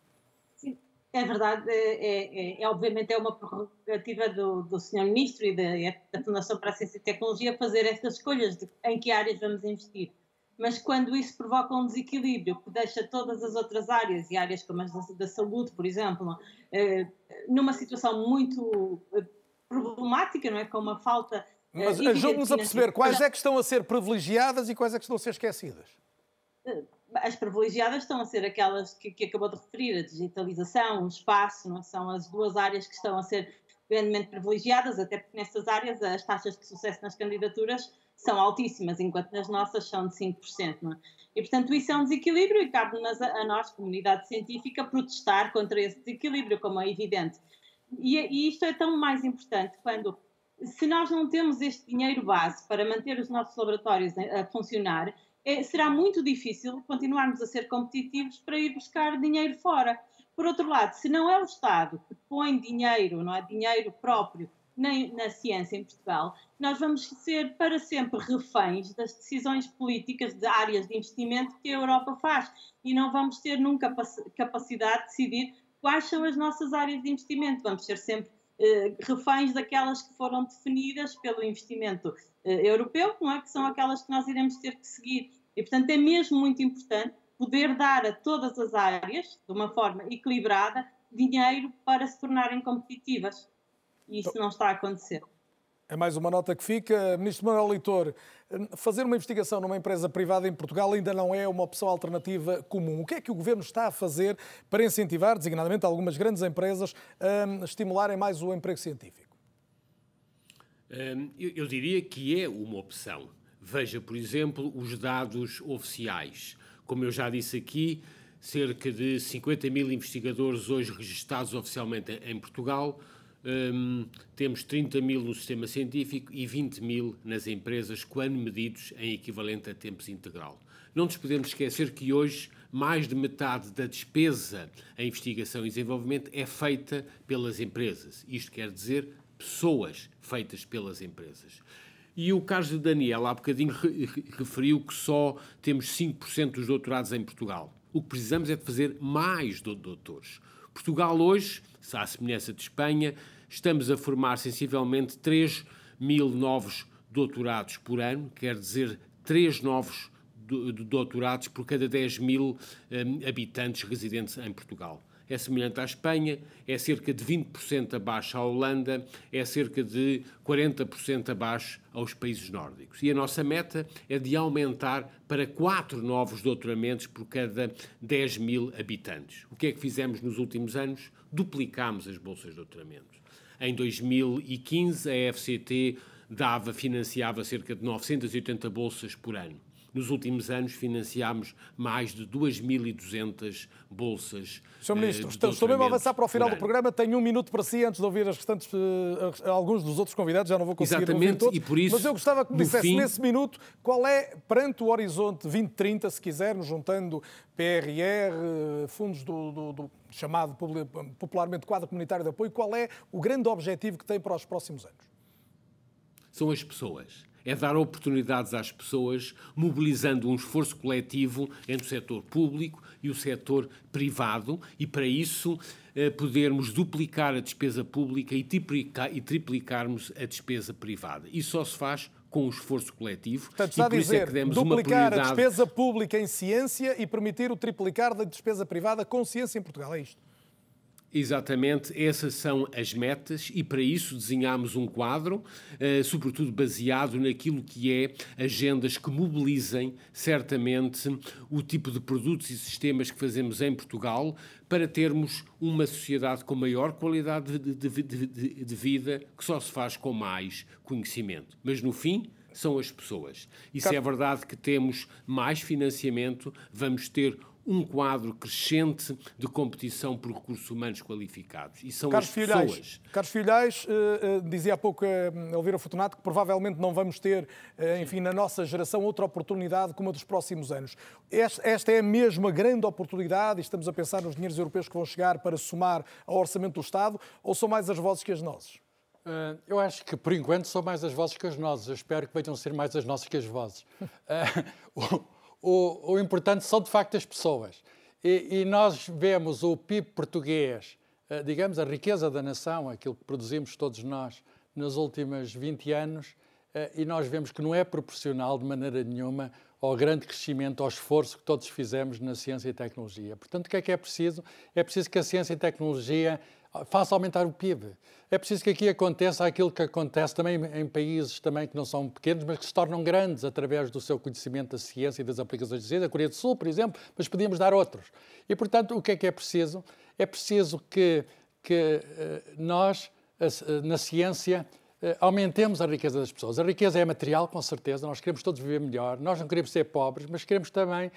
Sim, é verdade. É, é, é obviamente é uma prerrogativa do, do Sr. Ministro e da, da, Fundação para a Ciência e Tecnologia fazer estas escolhas de em que áreas vamos investir. Mas quando isso provoca um desequilíbrio que deixa todas as outras áreas, e áreas como as da, saúde, por exemplo, é, numa situação muito problemática, não é? Com uma falta mas ajude-nos a perceber quais é que estão a ser privilegiadas e quais é que estão a ser esquecidas. As privilegiadas estão a ser aquelas que, que acabou de referir, a digitalização, o espaço, não são as duas áreas que estão a ser grandemente privilegiadas, até porque nessas áreas as taxas de sucesso nas candidaturas são altíssimas, enquanto nas nossas são de 5%. Não é? E, portanto, isso é um desequilíbrio e cabe-nos a, a nós, comunidade científica, protestar contra esse desequilíbrio, como é evidente. E, e isto é tão mais importante quando se nós não temos este dinheiro base para manter os nossos laboratórios a, funcionar, é, será muito difícil continuarmos a ser competitivos para ir buscar dinheiro fora. Por outro lado, se não é o Estado que põe dinheiro, não é dinheiro próprio, nem na ciência em Portugal, nós vamos ser para sempre reféns das decisões políticas de áreas de investimento que a Europa faz e não vamos ter nunca capacidade de decidir quais são as nossas áreas de investimento. Vamos ser sempre eh, reféns daquelas que foram definidas pelo investimento eh, europeu, não é? que são aquelas que nós iremos ter que seguir. E, portanto, é mesmo muito importante poder dar a todas as áreas, de uma forma equilibrada, dinheiro para se tornarem competitivas. E isso não está a acontecer. É mais uma nota que fica. Ministro Manuel Leitor, fazer uma investigação numa empresa privada em Portugal ainda não é uma opção alternativa comum. O que é que o Governo está a fazer para incentivar, designadamente, algumas grandes empresas a estimularem mais o emprego científico? Hum, eu diria que é uma opção. Veja, por exemplo, os dados oficiais. Como eu já disse aqui, cerca de 50 mil investigadores hoje registados oficialmente em Portugal um, temos 30 mil no sistema científico e 20 mil nas empresas, quando medidos em equivalente a tempos integral. Não nos podemos esquecer que hoje mais de metade da despesa em investigação e desenvolvimento é feita pelas empresas. Isto quer dizer pessoas feitas pelas empresas. E o caso de Daniel, há bocadinho referiu que só temos 5% dos doutorados em Portugal. O que precisamos é de fazer mais doutores. Portugal hoje, à semelhança de Espanha, estamos a formar sensivelmente 3 mil novos doutorados por ano, quer dizer, 3 novos doutorados por cada 10 mil um, habitantes residentes em Portugal é semelhante à Espanha, é cerca de 20% abaixo à Holanda, é cerca de 40% abaixo aos países nórdicos. E a nossa meta é de aumentar para 4 novos doutoramentos por cada 10 mil habitantes. O que é que fizemos nos últimos anos? Duplicámos as bolsas de doutoramento. Em 2015, a FCT dava, financiava cerca de 980 bolsas por ano. Nos últimos anos financiámos mais de 2.200 bolsas. Sr. Ministro, uh, estou, estou mesmo a avançar para o final do programa. Tenho um minuto para si antes de ouvir as restantes, uh, alguns dos outros convidados. Já não vou conseguir Exatamente, ouvir todos. E por isso, mas eu gostava que me dissesse fim... nesse minuto qual é, perante o horizonte 2030, se quisermos, juntando PRR, fundos do, do, do chamado popularmente quadro comunitário de apoio, qual é o grande objetivo que tem para os próximos anos? São as pessoas é dar oportunidades às pessoas, mobilizando um esforço coletivo entre o setor público e o setor privado, e para isso eh, podermos duplicar a despesa pública e, triplicar, e triplicarmos a despesa privada. Isso só se faz com um esforço coletivo. Portanto, está a é dizer, é duplicar a despesa pública em ciência e permitir o triplicar da despesa privada com ciência em Portugal, é isto? Exatamente, essas são as metas e para isso desenhamos um quadro, eh, sobretudo baseado naquilo que é agendas que mobilizem certamente o tipo de produtos e sistemas que fazemos em Portugal para termos uma sociedade com maior qualidade de, de, de, de vida que só se faz com mais conhecimento. Mas no fim, são as pessoas. E se é verdade que temos mais financiamento, vamos ter um quadro crescente de competição por recursos humanos qualificados. E são Carlos as Filhais, pessoas. Carlos Filhais uh, uh, dizia há pouco a uh, Elvira Fortunato que provavelmente não vamos ter, uh, enfim, na nossa geração outra oportunidade como a dos próximos anos. Esta, esta é a mesma grande oportunidade e estamos a pensar nos dinheiros europeus que vão chegar para somar ao orçamento do Estado ou são mais as vozes que as nossas? Uh, eu acho que, por enquanto, são mais as vozes que as nossas. Eu espero que venham a ser mais as nossas que as vozes. Uh, o, o importante são de facto as pessoas. E, e nós vemos o PIB português, eh, digamos, a riqueza da nação, aquilo que produzimos todos nós nos últimos 20 anos, eh, e nós vemos que não é proporcional de maneira nenhuma ao grande crescimento, ao esforço que todos fizemos na ciência e tecnologia. Portanto, o que é que é preciso? É preciso que a ciência e tecnologia faça aumentar o PIB. É preciso que aqui aconteça aquilo que acontece também em países também que não são pequenos, mas que se tornam grandes através do seu conhecimento da ciência e das aplicações de ciência. A Coreia do Sul, por exemplo, mas podíamos dar outros. E, portanto, o que é que é preciso? É preciso que, que eh, nós, na ciência, eh, aumentemos a riqueza das pessoas. A riqueza é material, com certeza, nós queremos todos viver melhor, nós não queremos ser pobres, mas queremos também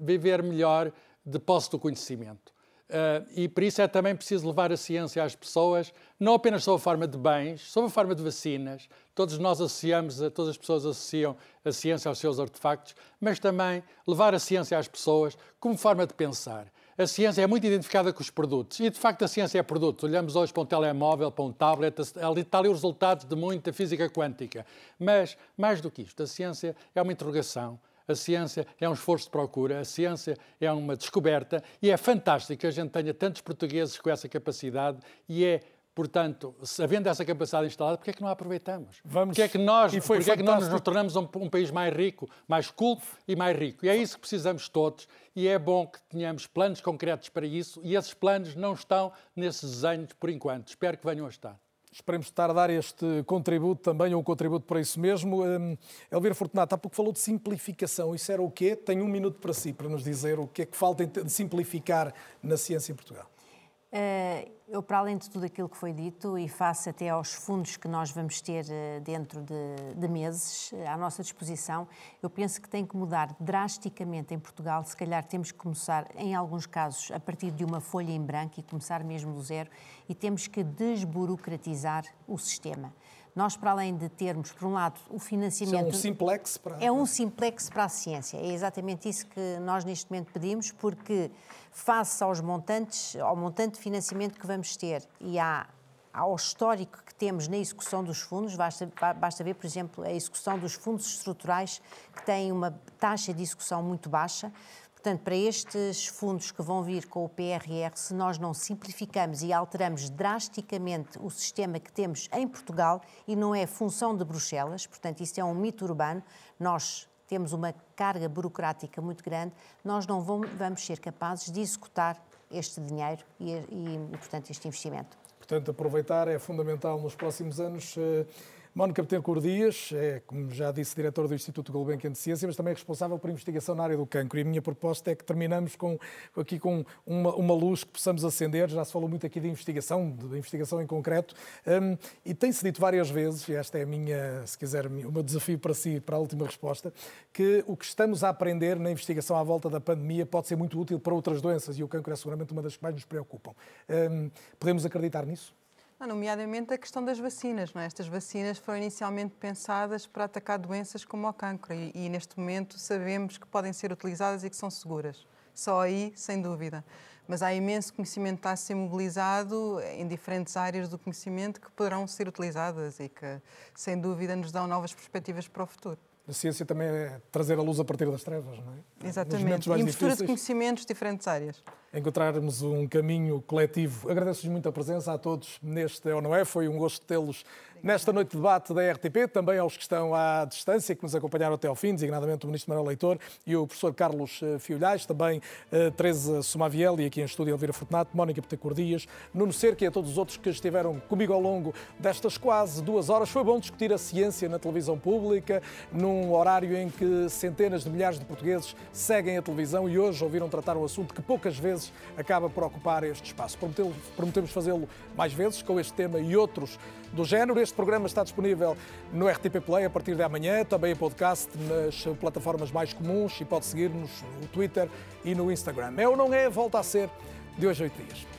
viver melhor de posse do conhecimento. Uh, e por isso é também preciso levar a ciência às pessoas, não apenas sob a forma de bens, sob a forma de vacinas. Todos nós associamos, todas as pessoas associam a ciência aos seus artefactos, mas também levar a ciência às pessoas como forma de pensar. A ciência é muito identificada com os produtos e, de facto, a ciência é produto. Olhamos hoje para um telemóvel, para um tablet, ali está ali os resultados de muita física quântica. Mas, mais do que isto, a ciência é uma interrogação, a ciência é um esforço de procura, a ciência é uma descoberta e é fantástico que a gente tenha tantos portugueses com essa capacidade e é Portanto, havendo essa capacidade instalada, porquê é que não a aproveitamos? Vamos... Porquê é que nós, e porquê é que nós nos tornamos um, um, país mais rico, mais culto e mais rico? E é isso que precisamos todos e é bom que tenhamos planos concretos para isso e esses planos não estão nesses desenhos por enquanto. Espero que venham a estar. Esperemos estar a dar este contributo também, um contributo para isso mesmo. Um, Elvira Fortunato, há pouco falou de simplificação. Isso era o quê? Tenho um minuto para si, para nos dizer o que é que falta de simplificar na ciência em Portugal. Uh, eu, para além de tudo aquilo que foi dito, e face até aos fundos que nós vamos ter uh, dentro de, de meses uh, à nossa disposição, eu penso que tem que mudar drasticamente em Portugal. Se calhar temos que começar, em alguns casos, a partir de uma folha em branco e começar mesmo do zero, e temos que desburocratizar o sistema. Nós, para além de termos, por um lado, o financiamento. Isso é um simplex para. É um simplex para a ciência. É exatamente isso que nós neste momento pedimos, porque face aos montantes, ao montante de financiamento que vamos ter e à, ao histórico que temos na execução dos fundos, basta, basta ver, por exemplo, a execução dos fundos estruturais, que têm uma taxa de execução muito baixa. Portanto, para estes fundos que vão vir com o PRR, se nós não simplificamos e alteramos drasticamente o sistema que temos em Portugal, e não é função de Bruxelas, portanto, isso é um mito urbano, nós temos uma carga burocrática muito grande, nós não vamos, ser capazes de executar este dinheiro e, e, portanto, este investimento. Portanto, aproveitar é fundamental nos próximos anos. Uh Mónica Betancourt Dias é, como já disse, diretora do Instituto Gulbenkian de Ciência, mas também responsável por investigação na área do cancro. E a minha proposta é que terminamos com, aqui com uma, uma luz que possamos acender. Já se falou muito aqui de investigação, de investigação em concreto, um, e tem-se dito várias vezes, e esta é a minha, se quiser, o meu desafio para si, para a última resposta, que o que estamos a aprender na investigação à volta da pandemia pode ser muito útil para outras doenças, e o cancro é seguramente uma das que mais nos preocupam. Um, podemos acreditar nisso? Nomeadamente a questão das vacinas. Não é? Estas vacinas foram inicialmente pensadas para atacar doenças como o cancro e, e, neste momento sabemos que podem ser utilizadas e que são seguras. Só aí, sem dúvida. Mas há imenso conhecimento que está a ser mobilizado em diferentes áreas do conhecimento que poderão ser utilizadas e que, sem dúvida, nos dão novas perspectivas para o futuro. A ciência também é trazer a luz a partir das trevas, não é? Exatamente. E mistura de conhecimentos de diferentes áreas. Encontrarmos um caminho coletivo. Agradeço-vos muito a presença a todos neste É ou Não É. Foi um gosto tê-los nesta noite de debate da RTP, também aos que estão à distância, que nos acompanharam até ao fim, designadamente o Ministro Manuel Leitor e o Professor Carlos eh, Fiolhais, também uh, Teresa Somaviel e aqui em estúdio Elvira Fortunato, Mónica Petacor Dias, Nuno Cerca e a todos os outros que estiveram comigo ao longo destas quase duas horas. Foi bom discutir a ciência na televisão pública, num horário em que centenas de milhares de portugueses seguem a televisão e hoje ouviram tratar um assunto que poucas vezes acaba por ocupar este espaço. Prometemos fazê-lo mais vezes com este tema e outros do género. Este programa está disponível no RTP Play a partir de amanhã, também em podcast nas plataformas mais comuns e pode seguir-nos no Twitter e no Instagram. É ou não é? Volta a ser de hoje a oito dias.